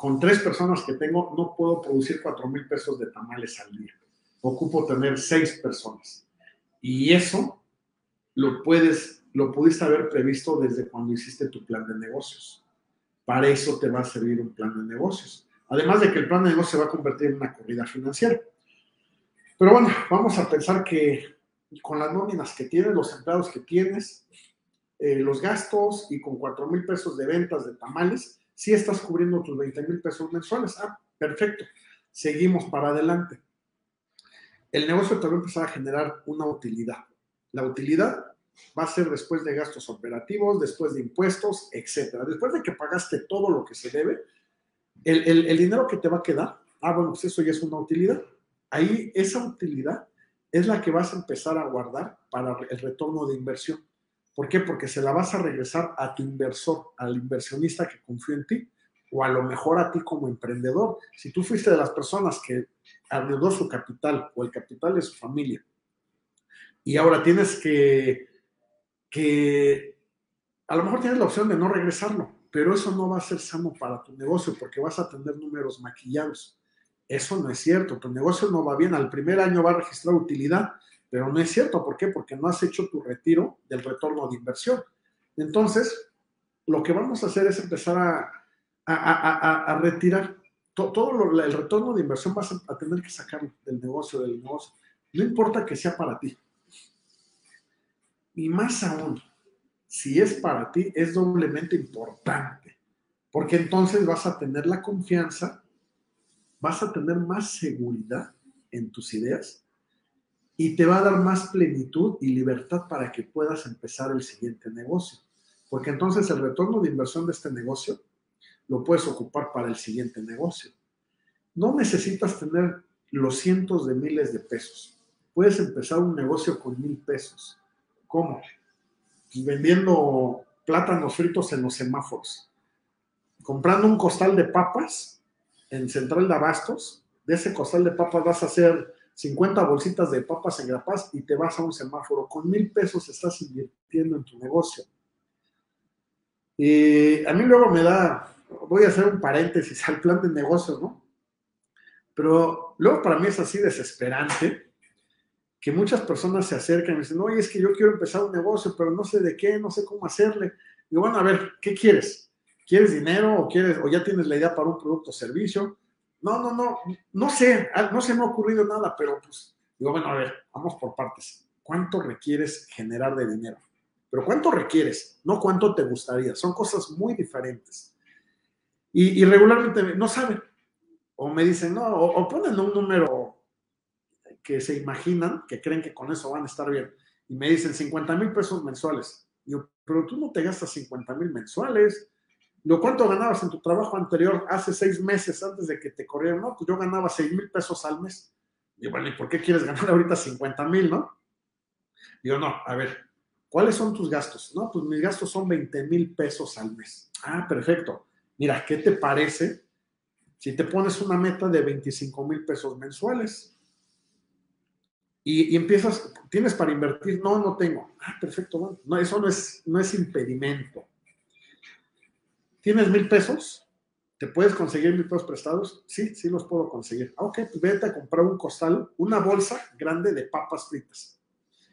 con tres personas que tengo no puedo producir cuatro mil pesos de tamales al día. Ocupo tener seis personas. Y eso lo puedes, lo pudiste haber previsto desde cuando hiciste tu plan de negocios. Para eso te va a servir un plan de negocios. Además de que el plan de negocios se va a convertir en una corrida financiera. Pero bueno, vamos a pensar que con las nóminas que tienes, los empleados que tienes, eh, los gastos y con cuatro mil pesos de ventas de tamales, si estás cubriendo tus 20 mil pesos mensuales. Ah, perfecto. Seguimos para adelante. El negocio te va a empezar a generar una utilidad. La utilidad va a ser después de gastos operativos, después de impuestos, etcétera. Después de que pagaste todo lo que se debe, el, el dinero que te va a quedar, ah, bueno, pues eso ya es una utilidad. Ahí esa utilidad es la que vas a empezar a guardar para el retorno de inversión. ¿Por qué? Porque se la vas a regresar a tu inversor, al inversionista que confió en ti, o a lo mejor a ti como emprendedor. Si tú fuiste de las personas que arriesgó su capital o el capital de su familia, y ahora tienes que, que, a lo mejor tienes la opción de no regresarlo, pero eso no va a ser sano para tu negocio porque vas a tener números maquillados. Eso no es cierto, tu negocio no va bien, al primer año va a registrar utilidad, pero no es cierto, ¿por qué? Porque no has hecho tu retiro del retorno de inversión. Entonces, lo que vamos a hacer es empezar a, retirar todo el retorno de inversión, vas a, tener que sacarlo del negocio, del negocio. No importa que sea para ti. Y más aún, si es para ti, es doblemente importante, porque entonces vas a tener la confianza, vas a tener más seguridad en tus ideas y te va a dar más plenitud y libertad para que puedas empezar el siguiente negocio. Porque entonces el retorno de inversión de este negocio lo puedes ocupar para el siguiente negocio. No necesitas tener los cientos de miles de pesos. Puedes empezar un negocio con mil pesos. ¿Cómo? Pues vendiendo plátanos fritos en los semáforos. Comprando un costal de papas en Central de Abastos. De ese costal de papas vas a hacer 50 bolsitas de papas en Paz y te vas a un semáforo. Con mil pesos estás invirtiendo en tu negocio. Y a mí luego me da, voy a hacer un paréntesis al plan de negocios, ¿no? Pero luego para mí es así desesperante que muchas personas se acercan y dicen, oye, es que yo quiero empezar un negocio, pero no sé de qué, no sé cómo hacerle. Y bueno, a ver, ¿qué quieres? ¿Quieres dinero o quieres, o ya tienes la idea para un producto o servicio? No, no, no, no sé, no se me ha ocurrido nada, pero pues digo, bueno, a ver, vamos por partes. ¿Cuánto requieres generar de dinero? Pero ¿cuánto requieres? No cuánto te gustaría. Son cosas muy diferentes. Y, regularmente no saben. O me dicen, no, o, ponen un número que se imaginan, que creen que con eso van a estar bien. Y me dicen 50 mil pesos mensuales. Yo, pero tú no te gastas 50 mil mensuales ¿Lo cuánto ganabas en tu trabajo anterior hace seis meses antes de que te corrieran? No, pues yo ganaba seis mil pesos al mes. Digo, bueno, ¿y por qué quieres ganar ahorita 50 mil, no? Digo, no, a ver, ¿cuáles son tus gastos? No, pues mis gastos son 20 mil pesos al mes. Ah, perfecto. Mira, ¿qué te parece si te pones una meta de 25 mil pesos mensuales? Y, empiezas, ¿tienes para invertir? No, no tengo. Ah, perfecto, bueno, no, eso no es, no es impedimento. ¿Tienes mil pesos? ¿Te puedes conseguir mil pesos prestados? Sí, sí los puedo conseguir. Ah, ok, pues vete a comprar un costal, una bolsa grande de papas fritas,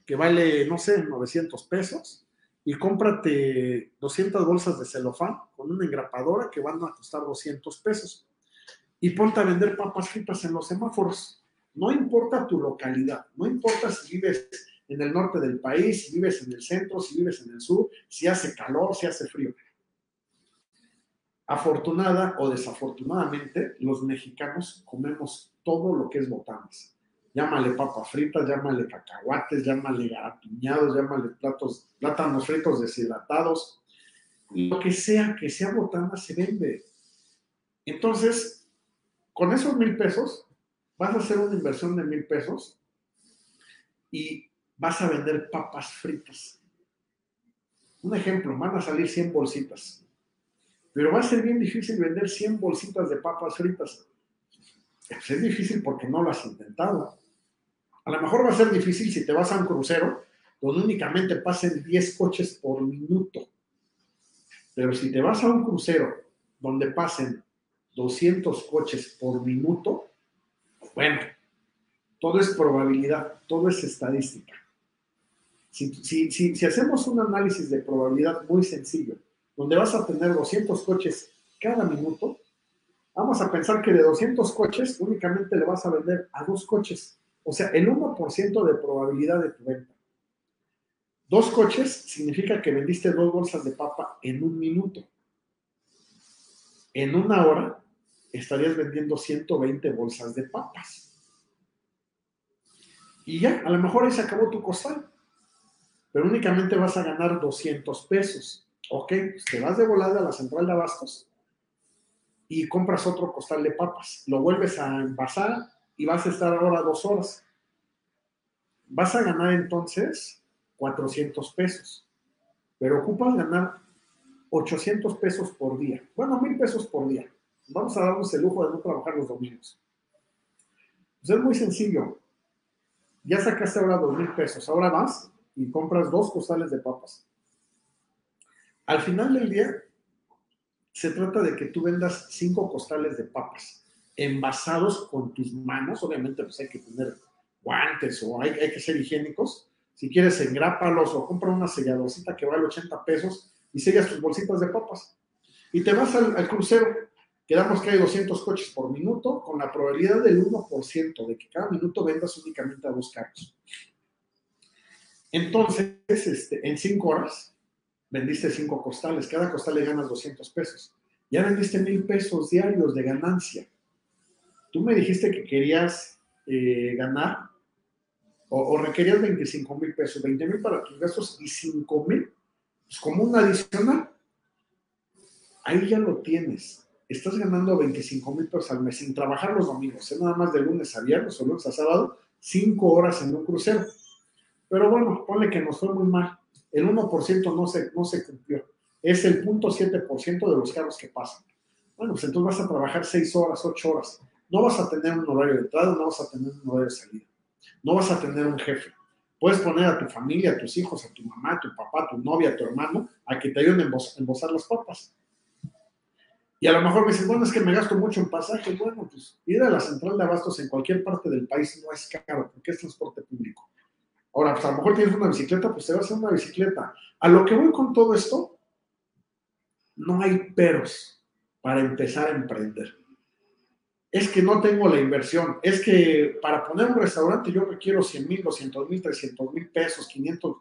que vale, no sé, 900 pesos, y cómprate 200 bolsas de celofán con una engrapadora que van a costar 200 pesos. Y ponte a vender papas fritas en los semáforos. No importa tu localidad, no importa si vives en el norte del país, si vives en el centro, si vives en el sur, si hace calor, si hace frío Afortunada o desafortunadamente, los mexicanos comemos todo lo que es botanas. Llámale papas fritas, llámale cacahuates, llámale garapiñados, llámale platos, plátanos fritos deshidratados. Lo que sea que sea botana se vende. Entonces, con esos mil pesos, vas a hacer una inversión de mil pesos y vas a vender papas fritas. Un ejemplo, van a salir 100 bolsitas, pero va a ser bien difícil vender 100 bolsitas de papas fritas. Es difícil porque no lo has intentado. A lo mejor va a ser difícil si te vas a un crucero donde únicamente pasen 10 coches por minuto. Pero si te vas a un crucero donde pasen 200 coches por minuto, bueno, todo es probabilidad, todo es estadística. Si, si, hacemos un análisis de probabilidad muy sencillo, donde vas a tener 200 coches cada minuto, vamos a pensar que de 200 coches únicamente le vas a vender a dos coches. O sea, el 1% de probabilidad de tu venta. Dos coches significa que vendiste dos bolsas de papa en un minuto. En una hora estarías vendiendo 120 bolsas de papas. Y ya, a lo mejor ahí se acabó tu costal. Pero únicamente vas a ganar 200 pesos. Ok, pues te vas de volada a la central de abastos y compras otro costal de papas. Lo vuelves a envasar y vas a estar ahora dos horas. Vas a ganar entonces 400 pesos. Pero ocupas ganar 800 pesos por día. Bueno, mil pesos por día. Vamos a darnos el lujo de no trabajar los domingos. Pues es muy sencillo ya sacaste ahora dos mil pesos, ahora vas y compras dos costales de papas. Al final del día, se trata de que tú vendas cinco costales de papas envasados con tus manos. Obviamente, pues hay que tener guantes o hay, que ser higiénicos. Si quieres, engrápalos o compra una selladorcita que vale 80 pesos y sellas tus bolsitas de papas. Y te vas al crucero Quedamos que hay 200 coches por minuto con la probabilidad del 1% de que cada minuto vendas únicamente a dos carros. Entonces, este, en 5 horas, vendiste 5 costales. Cada costal le ganas 200 pesos. Ya vendiste mil pesos diarios de ganancia. Tú me dijiste que querías eh, ganar o, requerías 25 mil pesos, 20 mil para tus gastos y 5 mil, pues como un adicional. Ahí ya lo tienes estás ganando 25 mil pesos al mes sin trabajar los domingos, es nada más de lunes a viernes o lunes a sábado, 5 horas en un crucero. Pero bueno, ponle que nos fue muy mal. El 1% no se, no se cumplió. Es el 0.7% de los carros que pasan. Bueno, pues entonces vas a trabajar 6 horas, 8 horas. No vas a tener un horario de entrada, no vas a tener un horario de salida. No vas a tener un jefe. Puedes poner a tu familia, a tus hijos, a tu mamá, a tu papá, a tu novia, a tu hermano, a que te ayuden a embosar las papas. Y a lo mejor me dicen, bueno, es que me gasto mucho en pasaje. Bueno, pues ir a la central de abastos en cualquier parte del país no es caro, porque es transporte público. Ahora, pues a lo mejor tienes una bicicleta, pues te vas a hacer una bicicleta. A lo que voy con todo esto, no hay peros para empezar a emprender. Es que no tengo la inversión. Es que para poner un restaurante yo requiero 100 mil, 200 mil, 300 mil pesos, 500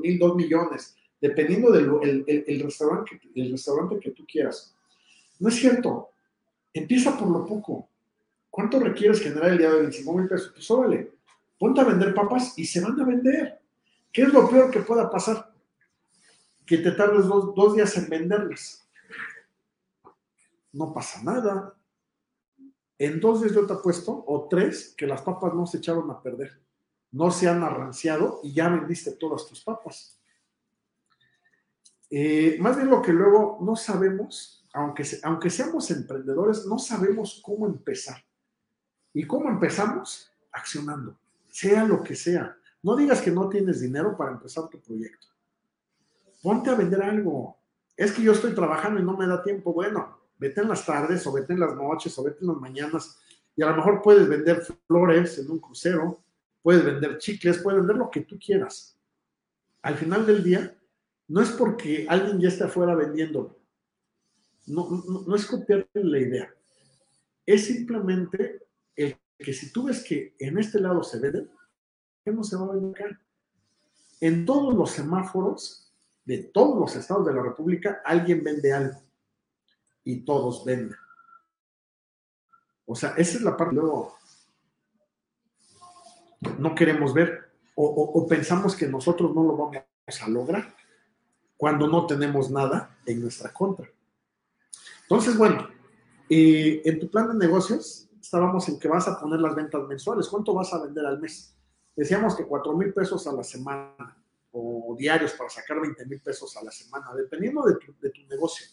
mil, 2 millones, dependiendo del el, restaurante, el restaurante que tú quieras. No es cierto. Empieza por lo poco. ¿Cuánto requieres generar el día de 25 mil pesos? Pues órale, ponte a vender papas y se van a vender. ¿Qué es lo peor que pueda pasar? Que te tardes dos, días en venderlas. No pasa nada. En dos días yo te apuesto, o tres, que las papas no se echaron a perder. No se han arranciado y ya vendiste todas tus papas. Eh, más bien lo que luego no sabemos aunque, aunque seamos emprendedores, no sabemos cómo empezar. ¿Y cómo empezamos? Accionando, sea lo que sea. No digas que no tienes dinero para empezar tu proyecto. Ponte a vender algo. Es que yo estoy trabajando y no me da tiempo. Bueno, vete en las tardes o vete en las noches o vete en las mañanas y a lo mejor puedes vender flores en un crucero, puedes vender chicles, puedes vender lo que tú quieras. Al final del día, no es porque alguien ya esté afuera vendiéndolo, no, es copiar la idea, es simplemente el que si tú ves que en este lado se vende, ¿qué no se va a vender acá? En todos los semáforos de todos los estados de la República, alguien vende algo y todos venden. O sea, esa es la parte que luego no queremos ver o pensamos que nosotros no lo vamos a lograr cuando no tenemos nada en nuestra contra. Entonces, bueno, en tu plan de negocios estábamos en que vas a poner las ventas mensuales. ¿Cuánto vas a vender al mes? decíamos que 4 mil pesos a la semana o diarios para sacar 20 mil pesos a la semana, dependiendo de tu, negocio.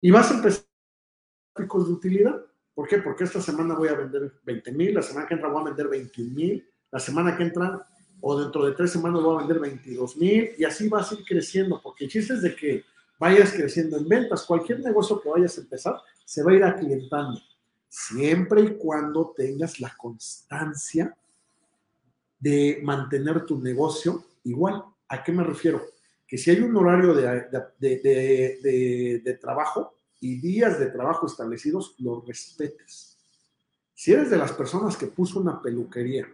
Y vas a empezar picos de utilidad. ¿Por qué? Porque esta semana voy a vender 20 mil, la semana que entra voy a vender 21 mil, la semana que entra o dentro de tres semanas voy a vender 22 mil y así vas a ir creciendo, porque el chiste es de que vayas creciendo en ventas. Cualquier negocio que vayas a empezar se va a ir aclientando, siempre y cuando tengas la constancia de mantener tu negocio igual. ¿A qué me refiero? Que si hay un horario de, de, de, trabajo y días de trabajo establecidos, los respetes. Si eres de las personas que puso una peluquería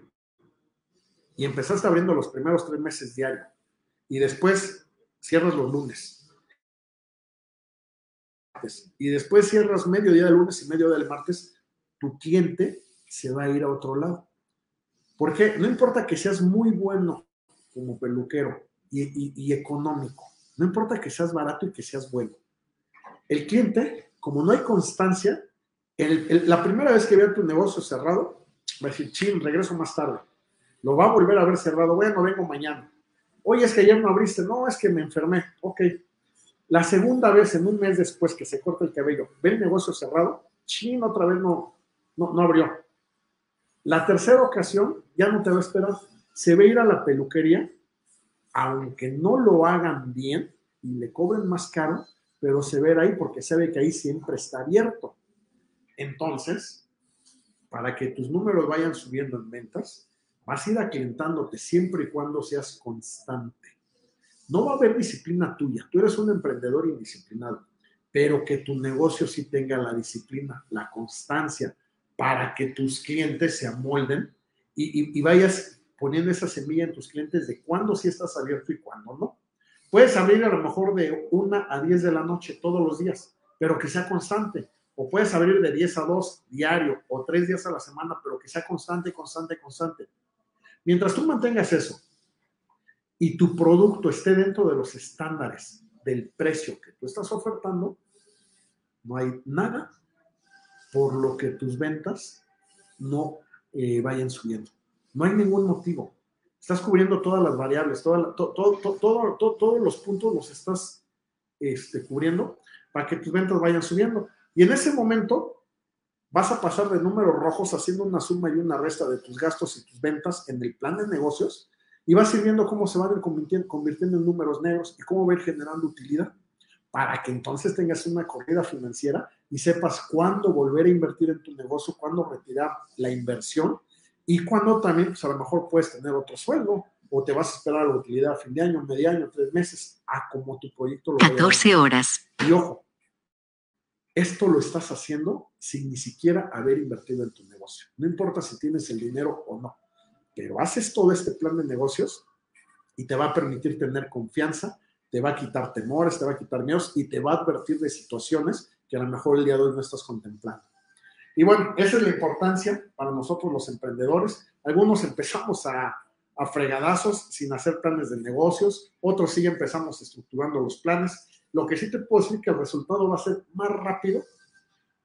y empezaste abriendo los primeros tres meses diario y después cierras los lunes y después cierras medio día del lunes y medio del martes, tu cliente se va a ir a otro lado. Porque no importa que seas muy bueno como peluquero y, económico, no importa que seas barato y que seas bueno. El cliente, como no hay constancia, la primera vez que vea tu negocio cerrado, va a decir, chin, regreso más tarde. Lo va a volver a ver cerrado, bueno, vengo mañana. Oye, es que ayer no abriste, no, es que me enfermé. Ok, la segunda vez, en un mes después que se corta el cabello, ve el negocio cerrado, chin, otra vez no, no, abrió. La tercera ocasión, ya no te va a esperar. Se a ir a la peluquería, aunque no lo hagan bien y le cobren más caro, pero se ve ahí porque sabe que ahí siempre está abierto. Entonces, para que tus números vayan subiendo en ventas, vas a ir aclientándote siempre y cuando seas constante. No va a haber disciplina tuya. Tú eres un emprendedor indisciplinado, pero que tu negocio sí tenga la disciplina, la constancia, para que tus clientes se amolden y, vayas poniendo esa semilla en tus clientes de cuándo sí estás abierto y cuándo no. Puedes abrir a lo mejor de 1 a 10 de la noche todos los días, pero que sea constante. O puedes abrir de 10 a 2 diario o 3 días a la semana, pero que sea constante, constante, constante. Mientras tú mantengas eso, y tu producto esté dentro de los estándares del precio que tú estás ofertando, no hay nada por lo que tus ventas no eh, vayan subiendo. No hay ningún motivo. Estás cubriendo todas las variables, todo, todos los puntos los estás este, cubriendo para que tus ventas vayan subiendo. Y en ese momento vas a pasar de números rojos haciendo una suma y una resta de tus gastos y tus ventas en el plan de negocios y vas a ir viendo cómo se van a ir convirtiendo, en números negros y cómo va a ir generando utilidad para que entonces tengas una corrida financiera y sepas cuándo volver a invertir en tu negocio, cuándo retirar la inversión y cuándo también, pues a lo mejor puedes tener otro sueldo o te vas a esperar a la utilidad a fin de año, medio año, tres meses, a como tu proyecto lo 14 horas. Y ojo, esto lo estás haciendo sin ni siquiera haber invertido en tu negocio. No importa si tienes el dinero o no pero haces todo este plan de negocios y te va a permitir tener confianza, te va a quitar temores, te va a quitar miedos y te va a advertir de situaciones que a lo mejor el día de hoy no estás contemplando. Y bueno, esa es la importancia para nosotros los emprendedores. Algunos empezamos a, a fregadazos sin hacer planes de negocios, otros sí empezamos estructurando los planes. Lo que sí te puedo decir que el resultado va a ser más rápido,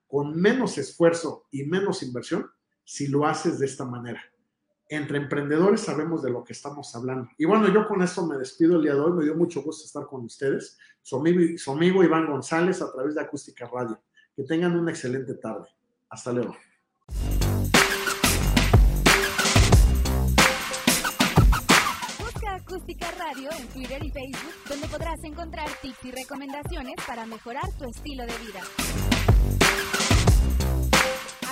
con menos esfuerzo y menos inversión, si lo haces de esta manera entre emprendedores sabemos de lo que estamos hablando. Y bueno, yo con esto me despido el día de hoy. Me dio mucho gusto estar con ustedes. Su amigo, Iván González a través de Acústica Radio. Que tengan una excelente tarde. Hasta luego. Busca Acústica Radio en Twitter y Facebook, donde podrás encontrar tips y recomendaciones para mejorar tu estilo de vida.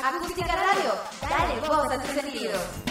Acústica Radio, dale voz a tus sentidos.